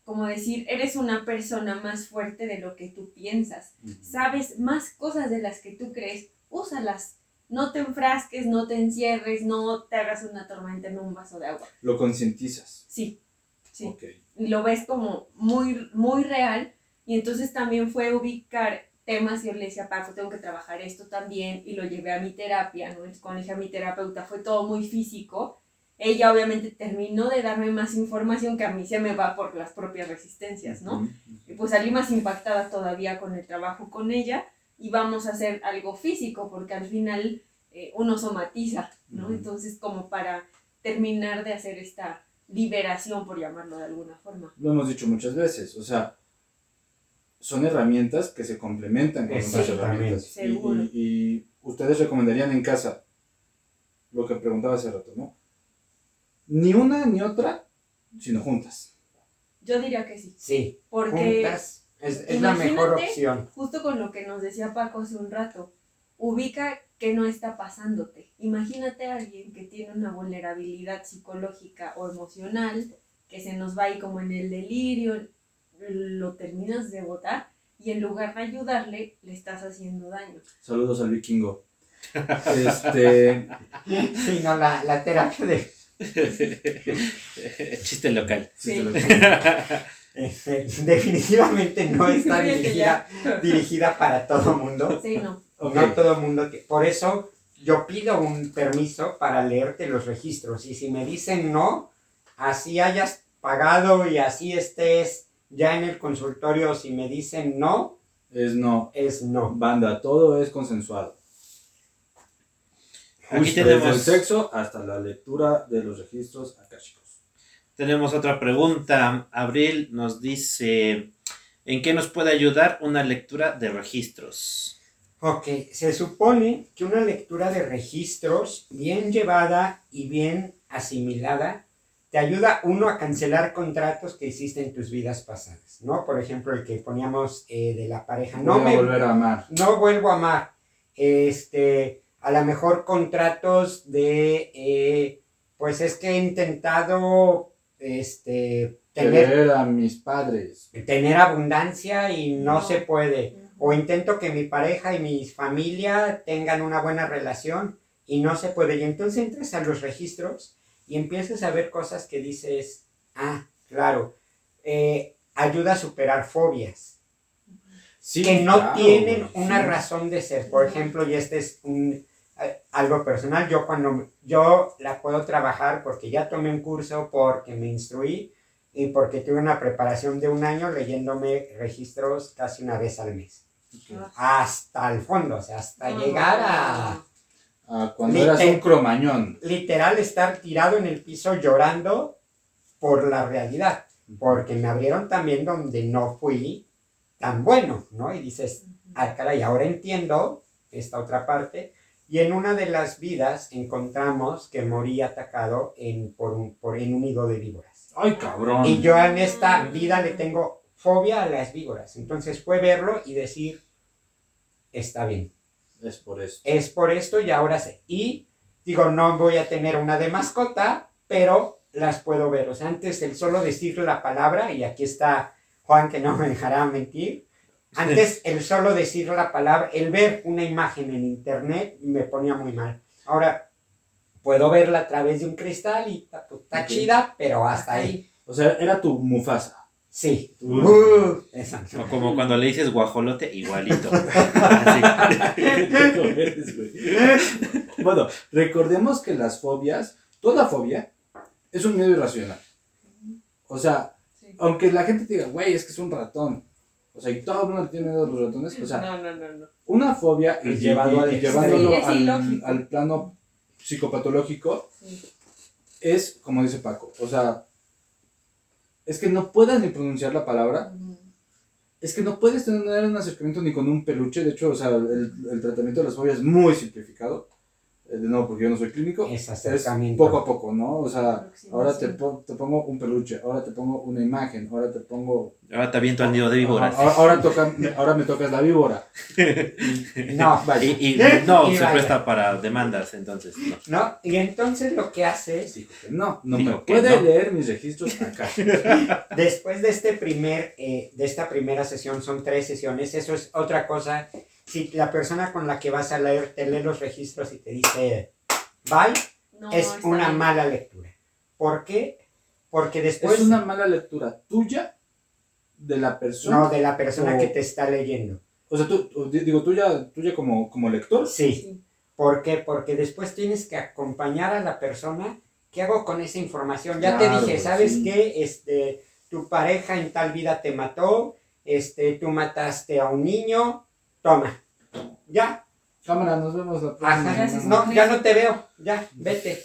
Como decir, eres una persona más fuerte de lo que tú piensas. Sabes más cosas de las que tú crees, úsalas. No te enfrasques, no te encierres, no te hagas una tormenta en un vaso de agua. Lo concientizas. Sí, sí. Ok. Y lo ves como muy, muy real. Y entonces también fue ubicar temas. Yo le decía Paco, tengo que trabajar esto también. Y lo llevé a mi terapia, ¿no? Cuando dije a mi terapeuta, fue todo muy físico. Ella obviamente terminó de darme más información que a mí se me va por las propias resistencias, ¿no? Y pues salí más impactada todavía con el trabajo con ella y vamos a hacer algo físico porque al final eh, uno somatiza, ¿no? Ujú. Entonces como para terminar de hacer esta liberación, por llamarlo de alguna forma. Lo hemos dicho muchas veces. O sea, son herramientas que se complementan con otras Exactamente. herramientas. Y, y- y ustedes recomendarían en casa lo que preguntaba hace rato, ¿no? Ni una ni otra, sino juntas. Yo diría que sí, Sí, porque juntas es, es la mejor opción. justo con lo que nos decía Paco hace un rato, ubica que no está pasándote. Imagínate a alguien que tiene una vulnerabilidad psicológica o emocional, que se nos va ahí como en el delirio, lo terminas de botar y en lugar de ayudarle, le estás haciendo daño. Saludos al vikingo. Este, Sí, no, la, la terapia de... <laughs> Chiste local. Sí. Este, <laughs> definitivamente no <laughs> está dirigida, dirigida para todo mundo. Sí, no. No todo mundo. que- Por eso, yo pido un permiso para leerte los registros y si me dicen no, así hayas pagado y así estés ya en el consultorio, si me dicen no, Es no. es no. Banda, todo es consensuado. Aquí Justo tenemos- Desde el sexo hasta la lectura de los registros akáshicos. Tenemos otra pregunta. Abril nos dice, ¿en qué nos puede ayudar una lectura de registros? Ok, se supone que una lectura de registros bien llevada y bien asimilada te ayuda uno a cancelar contratos que hiciste en tus vidas pasadas, ¿no? Por ejemplo, el que poníamos eh, de la pareja. No Voy a me volver a amar. no vuelvo a amar. Este, a lo mejor contratos de, eh, pues es que he intentado, este, tener, Querer a mis padres. tener abundancia y no, No. se puede. O intento que mi pareja y mi familia tengan una buena relación y no se puede. Y entonces entras a los registros y empiezas a ver cosas que dices, ah, claro, eh, ayuda a superar fobias Sí, que no claro, tienen una sí. razón de ser. Por ejemplo, y este es un, algo personal, yo cuando yo la puedo trabajar porque ya tomé un curso, porque me instruí y porque tuve una preparación de un año leyéndome registros casi una vez al mes. Ok. Hasta el fondo, o sea, hasta llegar a Ah, cuando Liter- eras un cromañón. literal estar tirado en el piso llorando por la realidad, porque me abrieron también donde no fui tan bueno, ¿no? Y dices, ah, caray, ahora entiendo esta otra parte. Y en una de las vidas encontramos que morí atacado en, por un, por, en un nido de víboras. Ay, cabrón. Y yo en esta vida le tengo fobia a las víboras. Entonces fue verlo y decir, está bien, Es por eso. es por esto y ahora sé. Y digo, no voy a tener una de mascota, pero las puedo ver. O sea, antes el solo decir la palabra, y aquí está Juan que no me dejará mentir, antes el solo decir la palabra, el ver una imagen en internet me ponía muy mal. Ahora puedo verla a través de un cristal y está, está chida, pero hasta ahí. O sea, era tu Mufasa. Sí. Uh. Uh, exacto. O como cuando le dices guajolote, igualito. <laughs> Bueno, recordemos que las fobias, toda fobia, es un miedo irracional. O sea, Sí. aunque la gente te diga, güey, es que es un ratón. O sea, y todo el mundo tiene miedo a los ratones. O sea, no, no, no, no. una fobia y, llevado llevándolo Sí, al, plano psicopatológico Sí. es, como dice Paco, o sea, es que no puedas ni pronunciar la palabra, es que no puedes tener un acercamiento ni con un peluche, de hecho, o sea, el, el tratamiento de las fobias es muy simplificado, de nuevo, porque yo no soy clínico, Es es poco a poco, ¿no? O sea, ahora te, po- te pongo un peluche, ahora te pongo una imagen, ahora te pongo... Ahora te aviento al nido de víboras. Ahora, ahora toca, ahora me tocas la víbora. <laughs> No, Vaya. Y, y <laughs> no, Y se vaya. presta para demandas, entonces. No. ¿no? Y entonces lo que haces Dijo que no, no Dijo me puede no. leer mis registros acá. <laughs> Después de este primer, eh, de esta primera sesión, son tres sesiones, eso es otra cosa. Si la persona con la que vas a leer te lee los registros y te dice bye, No, es una bien. mala lectura. ¿Por qué? Porque después, es una mala lectura tuya de la persona. no, de la persona o- que te está leyendo. O sea, tú, digo, tuya, tuya como, como lector. Sí. Sí. ¿Por qué? Porque después tienes que acompañar a la persona. ¿Qué hago con esa información? Ya Claro, te dije, ¿sabes sí. qué? Este, tu pareja en tal vida te mató, este, tú mataste a un niño, toma. Ya, Cámara, nos vemos la próxima. Ajá, Gracias. semana. no, ya no te veo, ya, vete.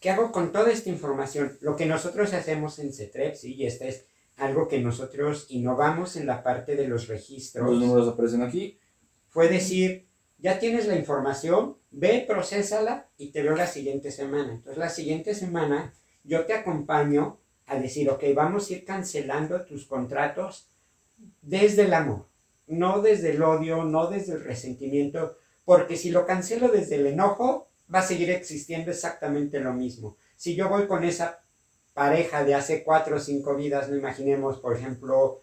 ¿Qué hago con toda esta información? Lo que nosotros hacemos en CETREP, sí, y este es algo que nosotros innovamos en la parte de los registros, Los números aparecen aquí. fue decir, ya tienes la información, ve, procésala y te veo la siguiente semana. Entonces la siguiente semana yo te acompaño a decir, ok, vamos a ir cancelando tus contratos desde el amor, no desde el odio, no desde el resentimiento, porque si lo cancelo desde el enojo, va a seguir existiendo exactamente lo mismo. Si yo voy con esa pareja de hace cuatro o cinco vidas, no imaginemos, por ejemplo,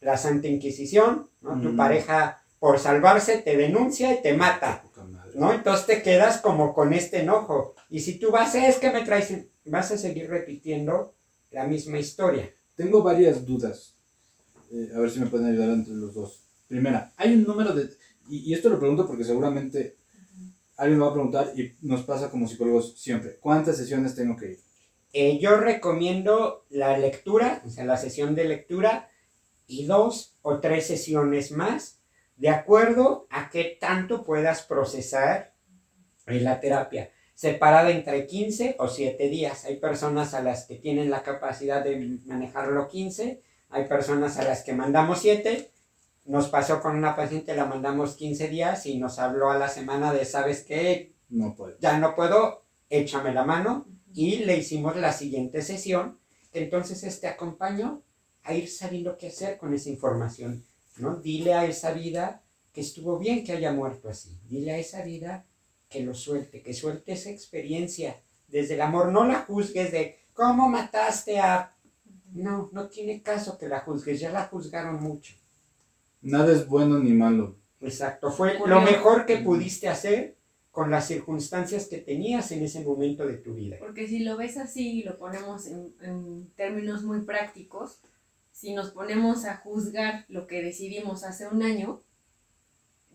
la Santa Inquisición, ¿no? Tu pareja por salvarse te denuncia y te mata. ¿no? Entonces te quedas como con este enojo. Y si tú vas, es que me traes, vas a seguir repitiendo la misma historia. Tengo varias dudas. Eh, a ver si me pueden ayudar entre los dos. Primera, hay un número de... Y, esto lo pregunto porque seguramente alguien me va a preguntar y nos pasa como psicólogos siempre, ¿cuántas sesiones tengo que ir? Eh, yo recomiendo la lectura, o sea, la sesión de lectura y dos o tres sesiones más, de acuerdo a qué tanto puedas procesar en la terapia, separada entre 15 o 7 días. Hay personas a las que tienen la capacidad de manejarlo 15, hay personas a las que mandamos 7. Nos pasó con una paciente, la mandamos 15 días y nos habló a la semana de, ¿sabes qué? No puedo. Ya no puedo, échame la mano y le hicimos la siguiente sesión. Entonces este acompañó a ir sabiendo qué hacer con esa información, ¿no? Dile a esa vida que estuvo bien que haya muerto así. Dile a esa vida que lo suelte, que suelte esa experiencia desde el amor. No la juzgues de cómo mataste a... No, no tiene caso que la juzgues, ya la juzgaron mucho. Nada es bueno ni malo. Exacto, fue lo mejor que pudiste hacer con las circunstancias que tenías en ese momento de tu vida. Porque si lo ves así y lo ponemos en, en términos muy prácticos, si nos ponemos a juzgar lo que decidimos hace un año,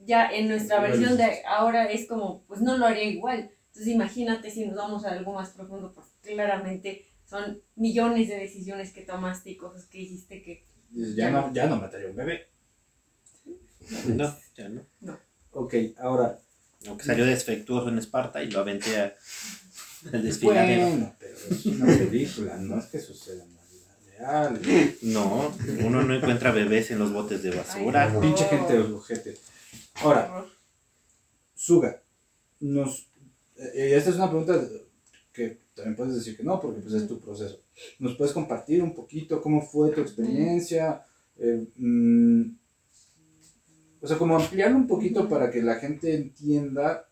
ya en nuestra versión de ahora es como, pues no lo haría igual. Entonces imagínate si nos vamos a algo más profundo, pues claramente son millones de decisiones que tomaste y cosas que hiciste que... Dices, Ya no, ya no mataría un bebé. No, ya no. Ok, ahora, Aunque salió defectuoso en Esparta y lo aventé a- al desfiladero. bueno, pero es una película, no es que suceda en la vida real. No, uno no encuentra bebés en los botes de basura. Ay, no. Pinche gente ojete. Ahora, Suga, nos, eh, esta es una pregunta que también puedes decir que no, porque pues es tu proceso. ¿Nos puedes compartir un poquito cómo fue tu experiencia? Eh, mm, o sea, como ampliarlo un poquito para que la gente entienda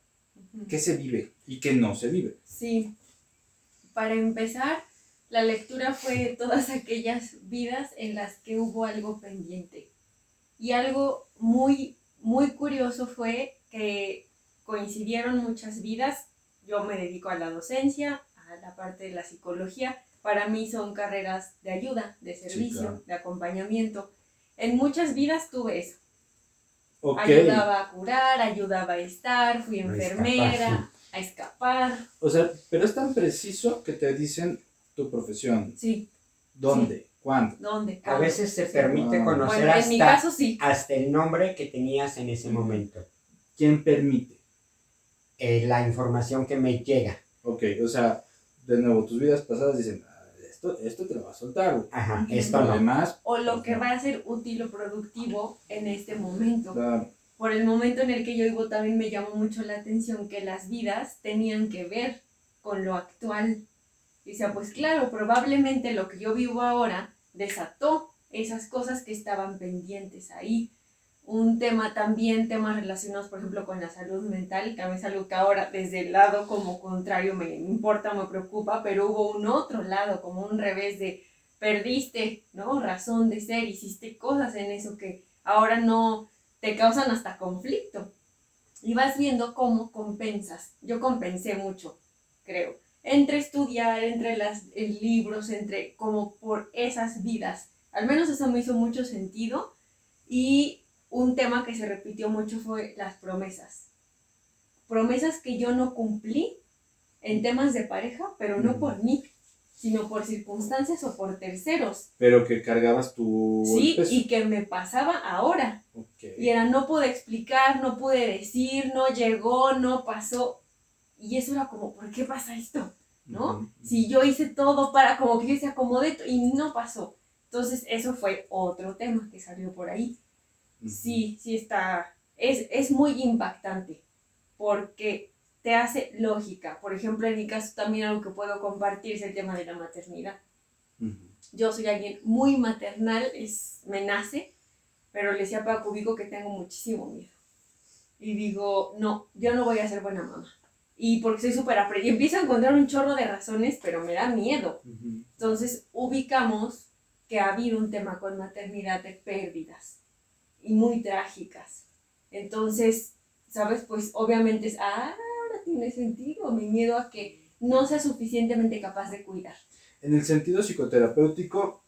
qué se vive y qué no se vive. Sí. Para empezar, la lectura fue todas <laughs> aquellas vidas en las que hubo algo pendiente. Y algo muy, muy curioso fue que coincidieron muchas vidas. Yo me dedico a la docencia, a la parte de la psicología. Para mí son carreras de ayuda, de servicio, claro. de acompañamiento. En muchas vidas tuve eso. Ayudaba a curar, ayudaba a estar, fui A escapar, enfermera, a escapar. o sea, pero es tan preciso que te dicen tu profesión, Sí, dónde, cuándo. ¿dónde? A veces se permite Ah. conocer Bueno, en mi hasta, caso sí. hasta el nombre que tenías en ese momento, ¿Quién permite? eh, la información que me llega. Ok, o sea, de nuevo, tus vidas pasadas dicen, "Ah, esto, esto te lo va a soltar, güey. Ajá, esto no. Además, O lo que va a ser útil o productivo en este momento. claro, Por el momento en el que yo vivo también me llamó mucho la atención que las vidas tenían que ver con lo actual. Y decía, pues claro, probablemente lo que yo vivo ahora desató esas cosas que estaban pendientes ahí. Un tema también, temas relacionados, por ejemplo, con la salud mental, que a mí es algo que ahora desde el lado como contrario me importa, me preocupa, pero hubo un otro lado, como un revés de perdiste, ¿no? Razón de ser, hiciste cosas en eso que ahora no te causan hasta conflicto. Y vas viendo cómo compensas. Yo compensé mucho, creo. Entre estudiar, entre las eh, libros, entre como por esas vidas. Al menos eso me hizo mucho sentido. Y un tema que se repitió mucho fue las promesas. Promesas que yo no cumplí en temas de pareja, pero no por mí, sino por circunstancias o por terceros. pero que cargabas tu Sí, peso. y que me pasaba ahora. Ok. Y era, no pude explicar, no pude decir, no llegó, no pasó. Y eso era como, ¿por qué pasa esto? ¿no? Si yo hice todo para, como que yo se acomodé y no pasó. Entonces, eso fue otro tema que salió por ahí. Sí, sí está, es, es muy impactante porque te hace lógica. Por ejemplo, en mi caso también algo que puedo compartir es el tema de la maternidad yo soy alguien muy maternal, es, me nace, pero le decía a Paco Vico que tengo muchísimo miedo. Y digo, no, yo no voy a ser buena mamá. Y porque soy súper apre- Y empiezo a encontrar un chorro de razones, pero me da miedo. Entonces ubicamos que ha habido un tema con maternidad de pérdidas y muy trágicas. Entonces, ¿sabes? Pues obviamente es, ah, ahora tiene sentido mi miedo a que no sea suficientemente capaz de cuidar. En el sentido psicoterapéutico,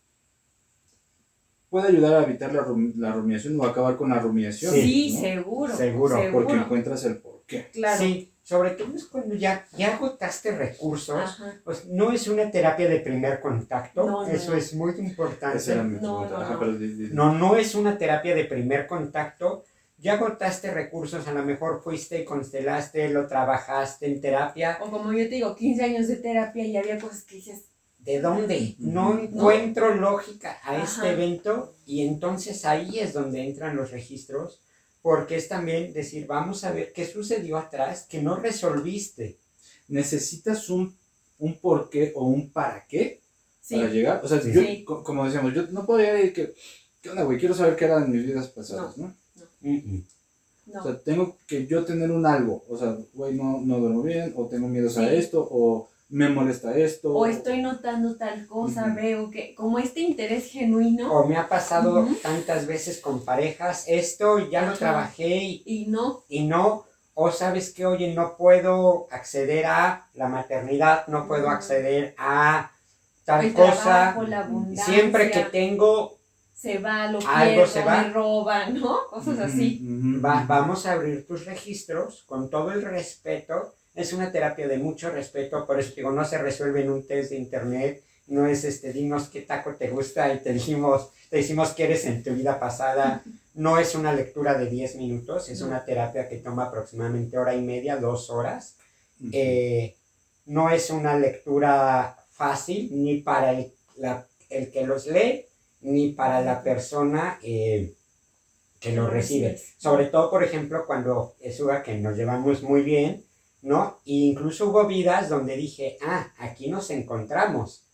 puede ayudar a evitar la, rum- la rumiación o acabar con la rumiación. Sí, ¿no? seguro. Seguro, Porque encuentras el porqué. Claro. Sí, sobre todo es cuando ya, ya agotaste recursos, Ajá. pues no es una terapia de primer contacto, No, no, eso no. es muy importante. Esa era mi No, no, Ajá, no. pero di- di- No, no es una terapia de primer contacto. Ya agotaste recursos, a lo mejor fuiste y constelaste, lo trabajaste en terapia. O como yo te digo, 15 años de terapia y había cosas que dices, ¿De dónde? No encuentro lógica a Ajá. este evento y entonces ahí es donde entran los registros, porque es también decir, vamos a ver qué sucedió atrás que no resolviste. necesitas un, un por qué o un para qué sí, para llegar. O sea, Sí. yo, como decíamos, yo no puedo llegar y que, ¿qué onda, güey? Quiero saber qué eran mis vidas pasadas, ¿no? Mm-mm. no. O sea, tengo que yo tener un algo. O sea, güey, no, no duermo bien, o tengo miedo a Sí. esto, o me molesta esto. o estoy notando tal cosa, veo que, como este interés genuino, O me ha pasado tantas veces con parejas, esto ya lo trabajé y y no, y no, o sabes que, oye, no puedo acceder a la maternidad, no puedo acceder a tal el cosa. trabajo, la abundancia, Siempre que tengo, se va, lo Algo pierdo, se va. me roban, ¿no? Cosas así. va- vamos a abrir tus registros con todo el respeto. Es una terapia de mucho respeto, por eso digo, no se resuelve en un test de internet, no es este, dinos qué taco te gusta y te dijimos, te decimos que eres en tu vida pasada. No es una lectura de 10 minutos, es una terapia que toma aproximadamente hora y media, dos horas. Eh, no es una lectura fácil ni para el, la- el que los lee ni para la persona eh, que lo recibe. Sobre todo, por ejemplo, cuando es Uga, que nos llevamos muy bien, ¿no? E incluso hubo vidas donde dije, ah, aquí nos encontramos.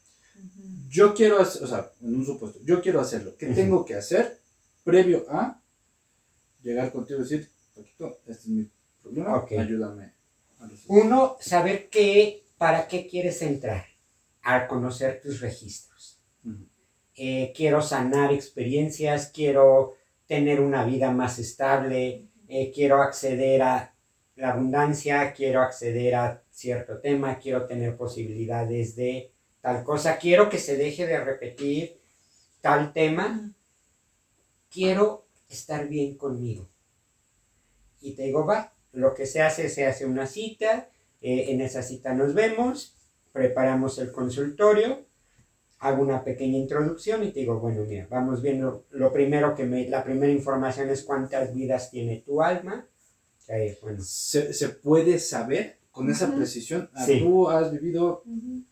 Yo quiero hacer, o sea, en un supuesto, yo quiero hacerlo. ¿Qué tengo que hacer previo a llegar contigo y decir, Paquito, este es mi problema, ayúdame a resolver"? Uno, saber qué, para qué quieres entrar, al conocer tus registros. Eh, quiero sanar experiencias, quiero tener una vida más estable, eh, quiero acceder a la abundancia, quiero acceder a cierto tema, quiero tener posibilidades de tal cosa, quiero que se deje de repetir tal tema, quiero estar bien conmigo. Y te digo, va, lo que se hace, se hace una cita, eh, en esa cita nos vemos, preparamos el consultorio, hago una pequeña introducción y te digo, bueno, mira, vamos viendo, lo primero que me, la primera información es cuántas vidas tiene tu alma. Que, bueno, Se, se puede saber con esa precisión, ah, Sí. tú has vivido Ujú.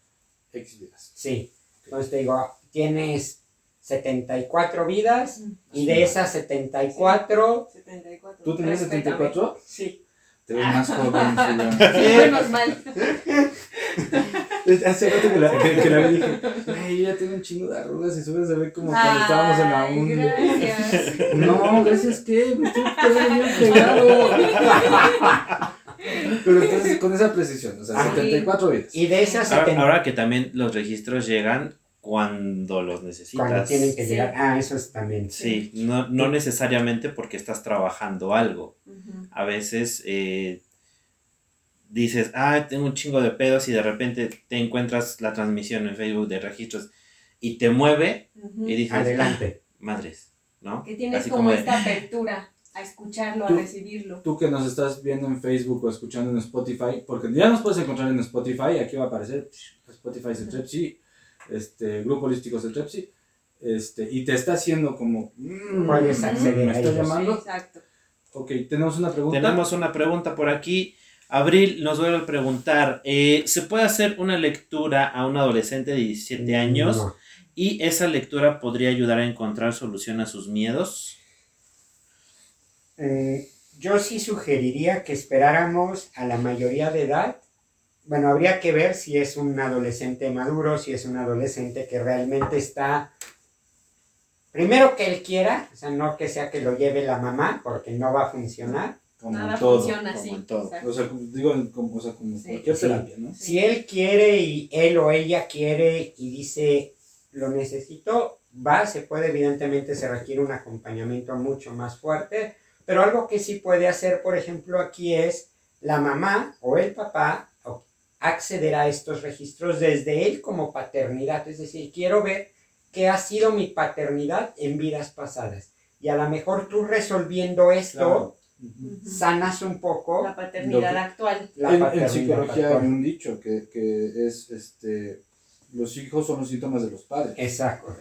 X vidas. sí, entonces te digo, tienes 74 vidas Ujú. y de esas 74, 74. ¿Tú tenías Respétame. 74? sí, Te ves más <laughs> joven, menos mal. Hace rato que la, que, que la vi dije, ay, yo ya tengo un chingo de arrugas y subes a ver como cuando estábamos en la uni. Gracias. No, gracias que me estoy quedando bien pegado. Pero entonces con esa precisión, o sea, Ah. 74 vidas. y de esas Ahora, 70, ahora que también los registros llegan cuando los necesitas. cuando tienen que Sí. llegar, ah, eso es también. Sí, no, no necesariamente porque estás trabajando algo. A veces eh, dices, ah, tengo un chingo de pedos y de repente te encuentras la transmisión en Facebook de registros y te mueve y dices, Adelante. "Ah, madres, ¿no? Que tienes Así como, de, esta apertura a escucharlo, a recibirlo. Tú que nos estás viendo en Facebook o escuchando en Spotify, porque ya nos puedes encontrar en Spotify, aquí va a aparecer Spotify Cetrepsi, este, Grupo Holístico Cetrepsi, este, y te está haciendo como, mm, Puedes acceder ¿me a está ellos. llamando? Exacto. Ok, tenemos una pregunta. Tenemos una pregunta por aquí. Abril nos vuelve a preguntar, eh, ¿se puede hacer una lectura a un adolescente de 17 años No. y esa lectura podría ayudar a encontrar solución a sus miedos? Eh, yo sí sugeriría que esperáramos a la mayoría de edad. Bueno, habría que ver si es un adolescente maduro, si es un adolescente que realmente está... Primero que él quiera, o sea, no que sea que lo lleve la mamá, porque no va a funcionar. como Nada en todo, funciona como así, todo. O sea, como- digo, como, o sea, como Sí. cualquier Sí. terapia, ¿no? Si él quiere y él o ella quiere y dice, lo necesito, va, se puede, evidentemente se requiere un acompañamiento mucho más fuerte, pero algo que sí puede hacer, por ejemplo, aquí es la mamá o el papá acceder a estos registros desde él como paternidad, es decir, quiero ver qué ha sido mi paternidad en vidas pasadas. Y a lo mejor tú resolviendo esto, Claro. Sanas un poco La paternidad que- actual. la en, en paternidad psicología actual. hay un dicho que, que es este los hijos son los síntomas de los padres. Exacto.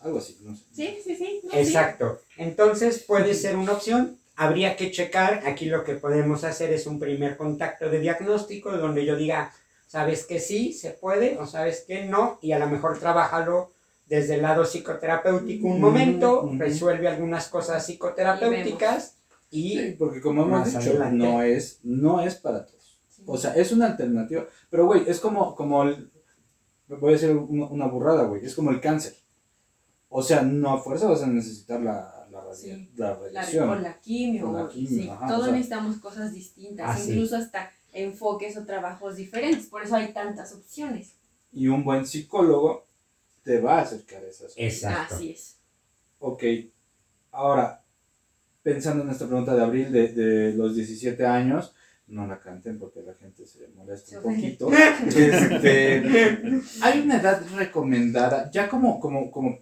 Algo así, no sé. Sí, sí, sí. no, sí. Exacto. Entonces puede ser una opción. Habría que checar. Aquí lo que podemos hacer es un primer contacto de diagnóstico donde yo diga, sabes que sí, se puede o sabes que no. Y a lo mejor trabájalo desde el lado psicoterapéutico un momento, resuelve algunas cosas psicoterapéuticas y, Sí, porque como hemos dicho, adelante. no es, no es para todos. Sí. O sea, es una alternativa. Pero, güey, es como, como el, voy a decir una, una burrada, güey. Es como el cáncer. O sea, no a fuerza vas a necesitar la, Sí. la La, radiación. con la quimio. Con la o- quimio, sí, ajá, todos o sea- necesitamos cosas distintas, Ah, sí. incluso hasta enfoques o trabajos diferentes. Por eso hay tantas opciones. Y un buen psicólogo te va a acercar a esas cosas. Exacto. Así es. Ok, ahora, pensando en esta pregunta de abril de, de los 17 años, no la canten porque la gente se molesta un poquito. <laughs> Este, hay una edad recomendada, ya como, como, como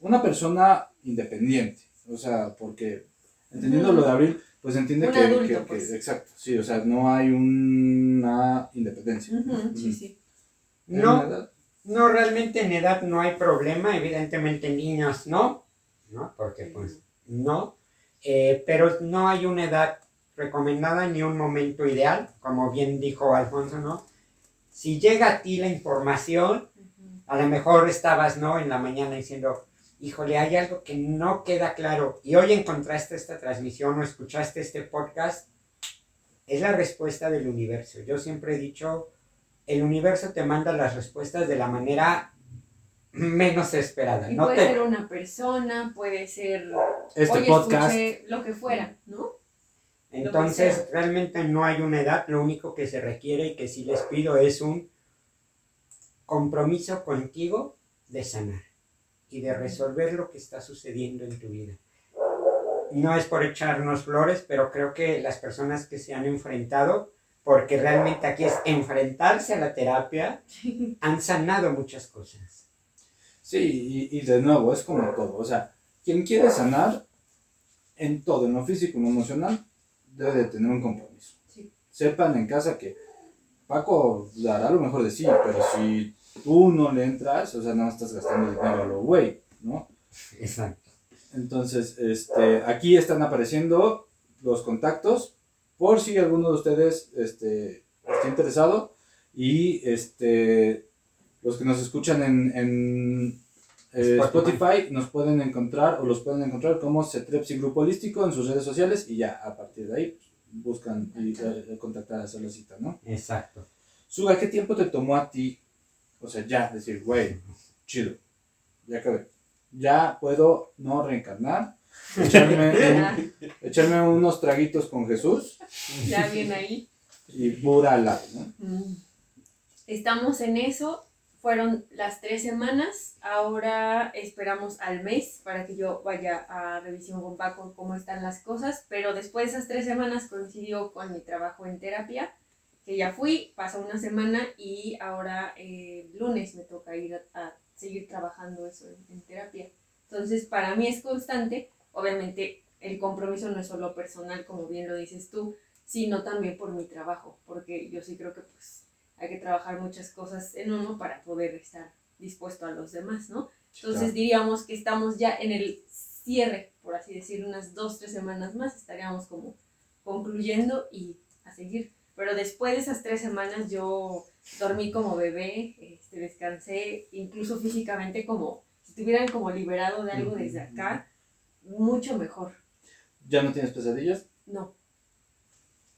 una persona independiente, o sea, porque entendiendo lo de abril, pues entiende Un que, adulto, que- que- pues. exacto, sí, o sea, no hay una independencia. Sí, sí. No, edad- no realmente en edad no hay problema, evidentemente niños no, ¿no? Porque pues no, Eh, pero no hay una edad recomendada ni un momento ideal, como bien dijo Alfonso, ¿no? Si llega a ti la información, a lo mejor estabas, ¿no? En la mañana diciendo, híjole, hay algo que no queda claro, y hoy encontraste esta transmisión o escuchaste este podcast, es la respuesta del universo. Yo siempre he dicho, el universo te manda las respuestas de la manera menos esperada. Y No puede te- ser una persona, puede ser. Este podcast, lo que fuera, ¿no? Entonces, realmente no hay una edad, lo único que se requiere y que sí les pido es un compromiso contigo de sanar y de resolver lo que está sucediendo en tu vida. No es por echarnos flores, pero creo que las personas que se han enfrentado, porque realmente aquí es enfrentarse a la terapia, han sanado muchas cosas. Sí, y, y de nuevo, es como todo. O sea, quien quiere sanar en todo, en lo físico, en lo emocional, debe de tener un compromiso. Sí. Sepan en casa que Paco dará lo mejor de sí, pero si tú no le entras, o sea, no estás gastando dinero a lo güey, ¿no? Exacto. Entonces, este, aquí están apareciendo los contactos por si alguno de ustedes este, está interesado y este, los que nos escuchan en, en, eh, Spotify. Nos pueden encontrar o los pueden encontrar como Cetrepsi Grupo Holístico en sus redes sociales y ya a partir de ahí buscan y eh, contactar, hacer la cita, ¿no? Exacto. Suga, ¿qué tiempo te tomó a ti? O sea, ya, decir, güey, chido, ya acabé. Ya puedo no reencarnar, echarme, <laughs> un- echarme unos traguitos con Jesús ya viene ahí. y Buda al lado, ¿no? Mm. Estamos en eso. Fueron las tres semanas. Ahora esperamos al mes para que yo vaya a revisión con Paco cómo están las cosas. Pero después de esas tres semanas coincidió con mi trabajo en terapia, que ya fui, pasó una semana y ahora eh, lunes me toca ir a, a seguir trabajando eso en, en terapia. Entonces, para mí es constante. Obviamente, el compromiso no es solo personal, como bien lo dices tú, sino también por mi trabajo, porque yo sí creo que pues hay que trabajar muchas cosas en uno para poder estar dispuesto a los demás, ¿no? Entonces diríamos que estamos ya en el cierre, por así decir, unas dos, tres semanas más, estaríamos como concluyendo y a seguir. Pero después de esas tres semanas yo dormí como bebé, este, descansé, incluso físicamente como si estuvieran como liberado de algo desde acá, mucho mejor. ¿Ya no tienes pesadillas? No,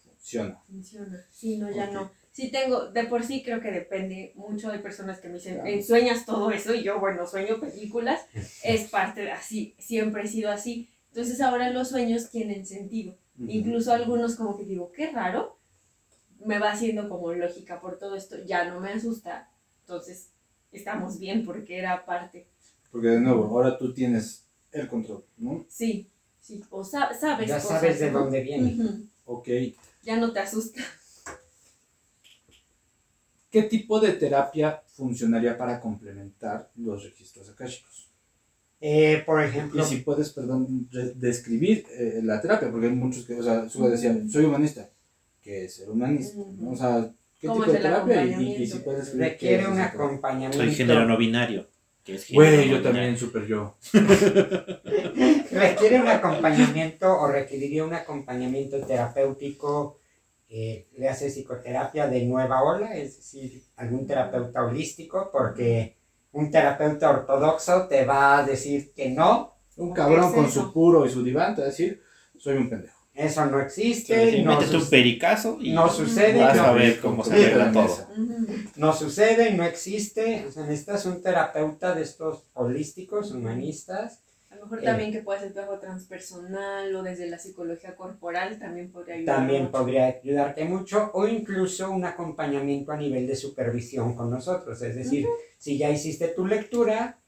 Funciona. funciona. Sí, no, ya Ok. no. Sí tengo, de por sí creo que depende mucho. Hay personas que me dicen. "Eh, sueñas todo eso y yo, bueno, sueño películas. <laughs> es parte de así, siempre he sido así. Entonces ahora los sueños tienen sentido. Incluso algunos como que digo, qué raro. Me va haciendo como lógica por todo esto. Ya no me asusta. Entonces estamos bien porque era parte. Porque de nuevo, ahora tú tienes el control, ¿no? Sí, sí. O sa- sabes Ya cosas, sabes de dónde viene. Ujú. Ok. Ya no te asusta. ¿Qué tipo de terapia funcionaría para complementar los registros akáshicos? Eh, por ejemplo, Y si puedes, perdón, describir eh, la terapia, porque hay muchos que, o sea, Suga decía, soy humanista. ¿Qué es ser humanista? Ujú. O sea, ¿qué ¿Cómo tipo de es el terapia? Y, y- y acompañamiento? si puedes describir qué requiere un acompañamiento. Soy género no binario. Que es género Güey, no yo binario. también, súper yo. <laughs> requiere un acompañamiento o requeriría un acompañamiento terapéutico, eh, le hace psicoterapia de nueva ola, es decir, algún terapeuta holístico, porque un terapeuta ortodoxo te va a decir que no, Un cabrón es con su puro y su diván te va a decir, soy un pendejo. Eso no existe, sí, no, sus- pericazo y no sucede, vas no- a ver cómo se arregla la todo. no sucede, no existe, o sea, necesitas un terapeuta de estos holísticos, humanistas, A lo mejor Eh. también que puede ser trabajo transpersonal o desde la psicología corporal también podría ayudar. también mucho. podría ayudarte mucho o incluso un acompañamiento a nivel de supervisión con nosotros. Es decir, si ya hiciste tu lectura,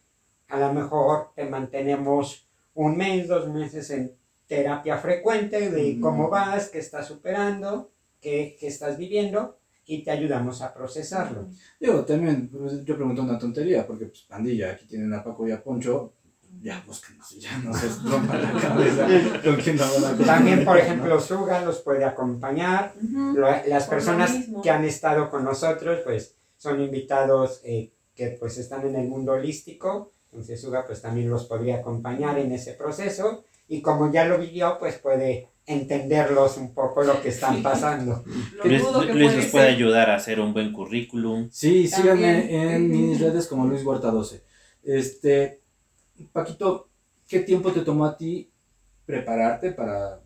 a lo mejor te mantenemos un mes, dos meses en terapia frecuente de cómo vas, qué estás superando, qué, qué estás viviendo y te ayudamos a procesarlo. Digo, también, pues, yo pregunto una tontería, porque pues pandilla, aquí tienen a Paco y a Poncho, ya búsquenos ya no se rompan la cabeza <laughs> con quién no van a También, por ejemplo, Suga los puede acompañar. Ujú. Lo- Las personas que han estado con nosotros, pues son invitados eh, que pues están en el mundo holístico. Entonces Suga pues también los podría acompañar en ese proceso. Y como ya lo vivió, pues puede entenderlos un poco lo que están pasando. <laughs> Luis, nos puede ayudar a hacer un buen currículum. Sí, síganme También. en mis redes como Luis Huerta 12. Este, Paquito, ¿qué tiempo te tomó a ti prepararte para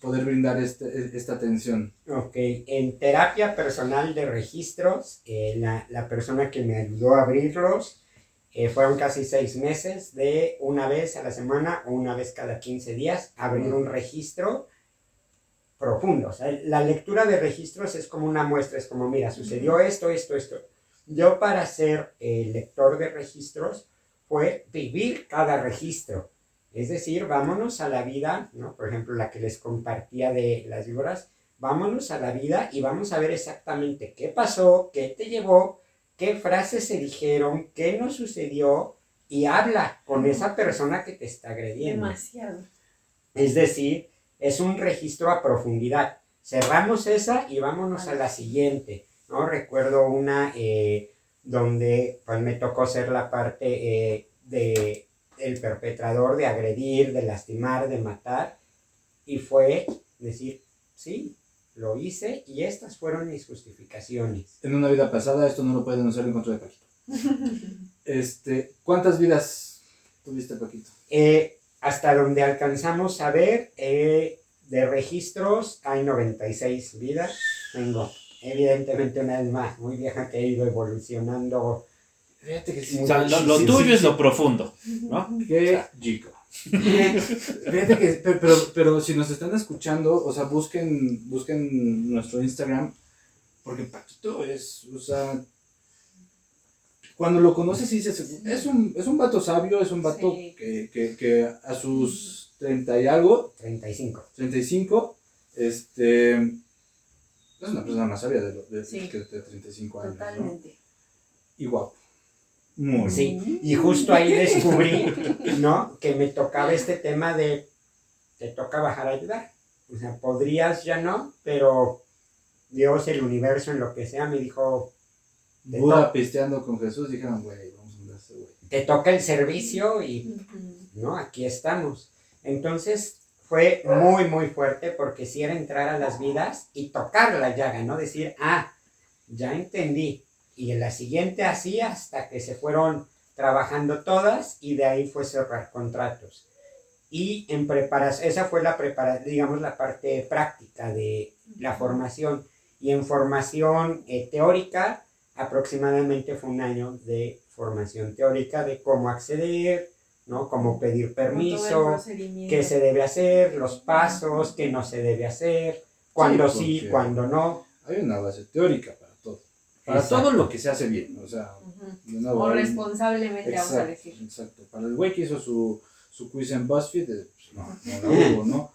poder brindar este, esta atención? Ok, en terapia personal de registros, eh, la, la persona que me ayudó a abrirlos eh, fueron casi seis meses de una vez a la semana o una vez cada 15 días abrir un registro profundo. O sea, la lectura de registros es como una muestra, es como, mira, sucedió esto, esto, esto. Yo para ser eh, lector de registros fue vivir cada registro. Es decir, vámonos a la vida, ¿no? Por ejemplo, la que les compartía de las víboras, vámonos a la vida y vamos a ver exactamente qué pasó, qué te llevó, qué frases se dijeron, qué nos sucedió y habla con esa persona que te está agrediendo. Demasiado. Es decir, es un registro a profundidad. Cerramos esa y vámonos a la siguiente. ¿no? Recuerdo una eh, donde pues, me tocó ser la parte eh, de el perpetrador de agredir, de lastimar, de matar. Y fue decir, sí, lo hice y estas fueron mis justificaciones. En una vida pasada, esto no lo pueden usar en contra de Paquito. <laughs> Este, ¿Cuántas vidas tuviste, Paquito? Eh, hasta donde alcanzamos a ver, eh, de registros hay 96 vidas. Tengo evidentemente una alma muy vieja que ha ido evolucionando. Fíjate que sí. O sea, lo, lo sí, tuyo sí, es sí. lo profundo, ¿no? Qué chico. <laughs> Fíjate que, pero, pero, si nos están escuchando, o sea, busquen, busquen nuestro Instagram, porque Paquito es, o sea, cuando lo conoces y dices, es un, es un vato sabio, es un vato Sí. que, que, que a sus 30 y algo, 35. 35, este, es una persona más sabia de, lo- de, Sí. que de 35 años, ¿no? Totalmente. Y guapo. Muy Sí, y justo ahí descubrí, ¿no? Que me tocaba este tema de, te toca bajar a ayudar. O sea, podrías ya no, pero Dios, el universo, en lo que sea, me dijo, te, Buda pisteando con Jesús, dijeron, güey, vamos a güey. te toca el servicio y. ¿no? Aquí estamos. Entonces fue muy, muy fuerte porque si era entrar a las vidas y tocar la llaga, ¿no? Decir, ah, ya entendí. Y en la siguiente así hasta que se fueron trabajando todas y de ahí fue cerrar contratos. Y en preparación, esa fue la preparación, digamos, la parte práctica de la formación. Y en formación eh, teórica, aproximadamente fue un año de formación teórica de cómo acceder, ¿no? Cómo pedir permiso, qué se debe hacer, los pasos, qué no se debe hacer, cuándo sí, porque- cuándo no. Hay una base teórica para Exacto. todo lo que se hace bien. O sea, Ujú. de nuevo, O responsablemente, vamos a decir. exacto. Para el güey que hizo su, su quiz en BuzzFeed, eh, pues no, no la hubo, ¿no?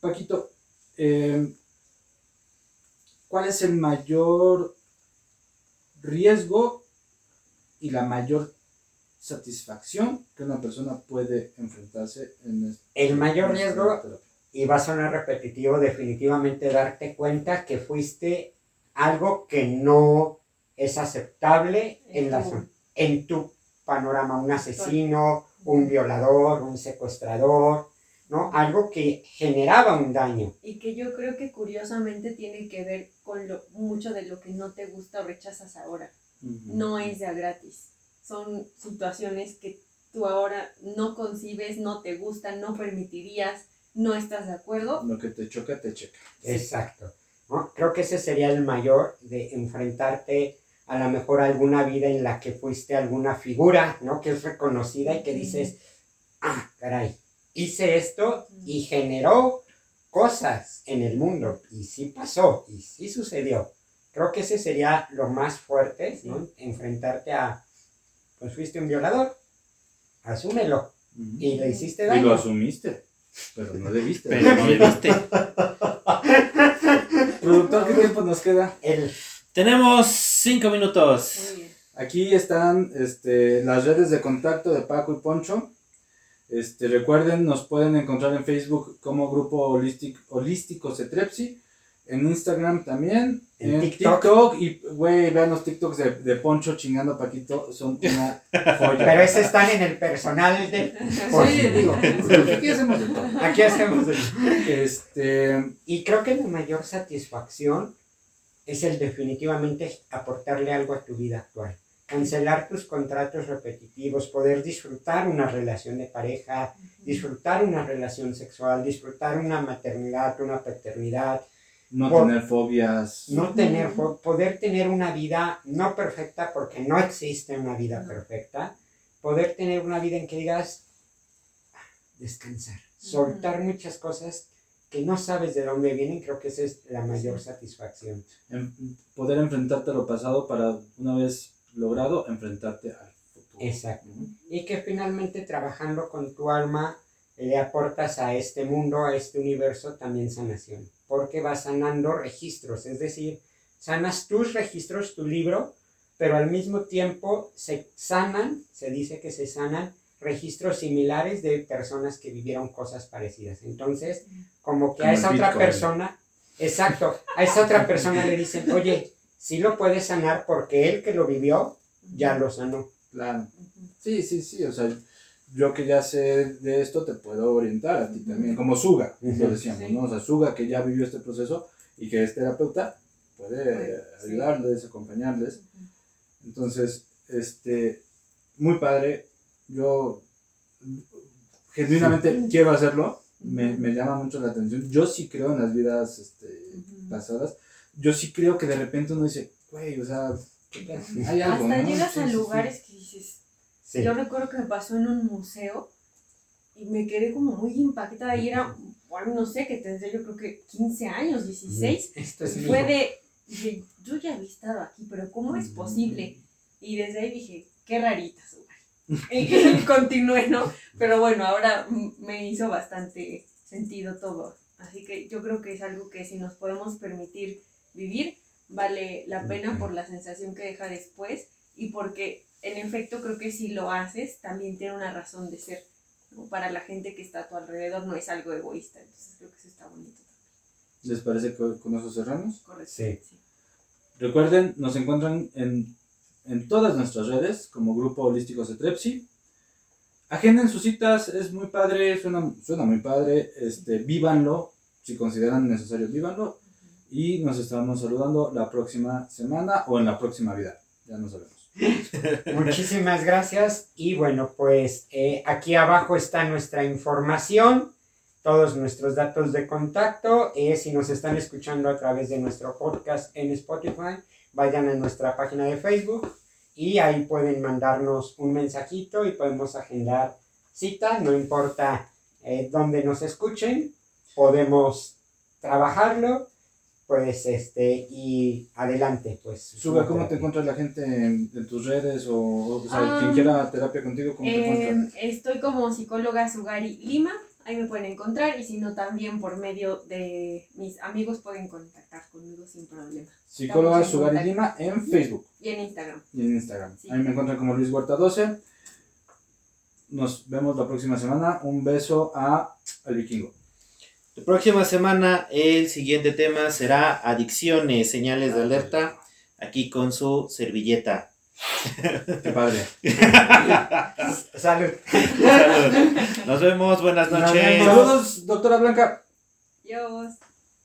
Paquito, eh, ¿cuál es el mayor riesgo y la mayor satisfacción que una persona puede enfrentarse en este El mayor riesgo, terapia? y va a sonar repetitivo, definitivamente darte cuenta que fuiste algo que no es aceptable en, la, tu- en tu panorama, un asesino, un violador, un secuestrador, ¿no? Algo que generaba un daño. Y que yo creo que curiosamente tiene que ver con lo, mucho de lo que no te gusta o rechazas ahora. No es de a gratis. Son situaciones que tú ahora no concibes, no te gustan, no permitirías, no estás de acuerdo. Lo que te choca, te checa. Exacto. ¿No? Creo que ese sería el mayor de enfrentarte a lo mejor a alguna vida en la que fuiste alguna figura, ¿no? Que es reconocida y que dices, ah, caray, hice esto y generó cosas en el mundo y sí pasó y sí sucedió. Creo que ese sería lo más fuerte, ¿no? Enfrentarte a, pues fuiste un violador, asúmelo y le hiciste Y daño. lo asumiste, pero no debiste. Pero no le viste. <laughs> Productor, ¿qué tiempo nos queda? El, Tenemos cinco minutos. Muy bien. Aquí están este, las redes de contacto de Paco y Poncho. Este, recuerden, nos pueden encontrar en Facebook como Grupo Holístico, Holístico Cetrepsi. En Instagram también. En En, TikTok. TikTok. Y, güey, vean los TikToks de, de Poncho chingando a Paquito. Son una joya. pero ese están en el personal de... Sí, digo, aquí hacemos de todo. Aquí hacemos el... Este, Y creo que la mayor satisfacción es el definitivamente aportarle algo a tu vida actual. Cancelar tus contratos repetitivos, poder disfrutar una relación de pareja, disfrutar una relación sexual, disfrutar una maternidad, una paternidad, no Por- tener fobias. no tener, fo- poder tener una vida no perfecta porque no existe una vida perfecta, poder tener una vida en que digas "Ah, descansar, soltar muchas cosas que no sabes de dónde vienen, creo que esa es la mayor satisfacción. en- poder enfrentarte a lo pasado para, una vez logrado, enfrentarte al futuro. Exacto. Y que finalmente trabajando con tu alma le aportas a este mundo, a este universo también sanación, porque vas sanando registros, es decir, sanas tus registros, tu libro, pero al mismo tiempo se sanan, se dice que se sanan registros similares de personas que vivieron cosas parecidas. Entonces, como que a esa otra Bitcoin. persona, exacto, a esa otra persona le dicen, oye, sí lo puedes sanar porque él que lo vivió ya lo sanó. Claro. Sí, sí, sí, o sea, yo que ya sé de esto te puedo orientar a ti también, como Suga, lo decíamos, Sí. ¿no? O sea, Suga que ya vivió este proceso y que es terapeuta, puede sí. ayudarles, acompañarles. Entonces, este, muy padre, yo genuinamente quiero hacerlo, me, me llama mucho la atención, yo sí creo en las vidas este, pasadas, yo sí creo que de repente uno dice, güey, o sea, hay algo, Hasta ¿no? llegas Sí, a sí, sí. lugares que dices, Sí. Yo recuerdo que me pasó en un museo y me quedé como muy impactada y era, bueno, no sé, que tendría yo creo que 15 años, 16. Esto es fue de, dije, yo ya había estado aquí, pero ¿cómo es Mm. posible? Y desde ahí dije, qué raritas, <laughs> güey. Y, y <laughs> continué, ¿no? Pero bueno, ahora mm, me hizo bastante sentido todo. Así que yo creo que es algo que si nos podemos permitir vivir, vale la pena por la sensación que deja después y porque en efecto creo que si lo haces también tiene una razón de ser. ¿no? Para la gente que está a tu alrededor no es algo egoísta, entonces creo que eso está bonito. ¿Les parece que con eso cerramos? Correcto. Sí. Recuerden, nos encuentran en, en todas nuestras redes como Grupo Holístico Cetrepsi. Agenden sus citas, es muy padre, suena, suena muy padre. Este, vívanlo, si consideran necesario, vívanlo. Y nos estamos saludando la próxima semana o en la próxima vida. Ya no sabemos. <laughs> Muchísimas gracias y bueno, pues eh, aquí abajo está nuestra información, todos nuestros datos de contacto. eh, si nos están escuchando a través de nuestro podcast en Spotify, vayan a nuestra página de Facebook y ahí pueden mandarnos un mensajito y podemos agendar cita, no importa eh, dónde nos escuchen, podemos trabajarlo. Pues este, y adelante, pues. Suga, ¿cómo te terapia. encuentra la gente en, en tus redes? O, o sea, Ah, quien quiera terapia contigo, ¿cómo te encuentra? Eh, estoy como psicóloga Sugari Lima, ahí me pueden encontrar y si no también por medio de mis amigos pueden contactar conmigo sin problema. Psicóloga Sugari contacto. Lima en Facebook. Y en Instagram. y en Instagram. Sí. Ahí me encuentran como Luis Huerta 12. Nos vemos la próxima semana. Un beso a al vikingo. La próxima semana el siguiente tema será adicciones, señales de alerta, aquí con su servilleta. Qué padre. <laughs> Salud. Salud. Nos vemos, buenas noches. Saludos, doctora Blanca. Dios.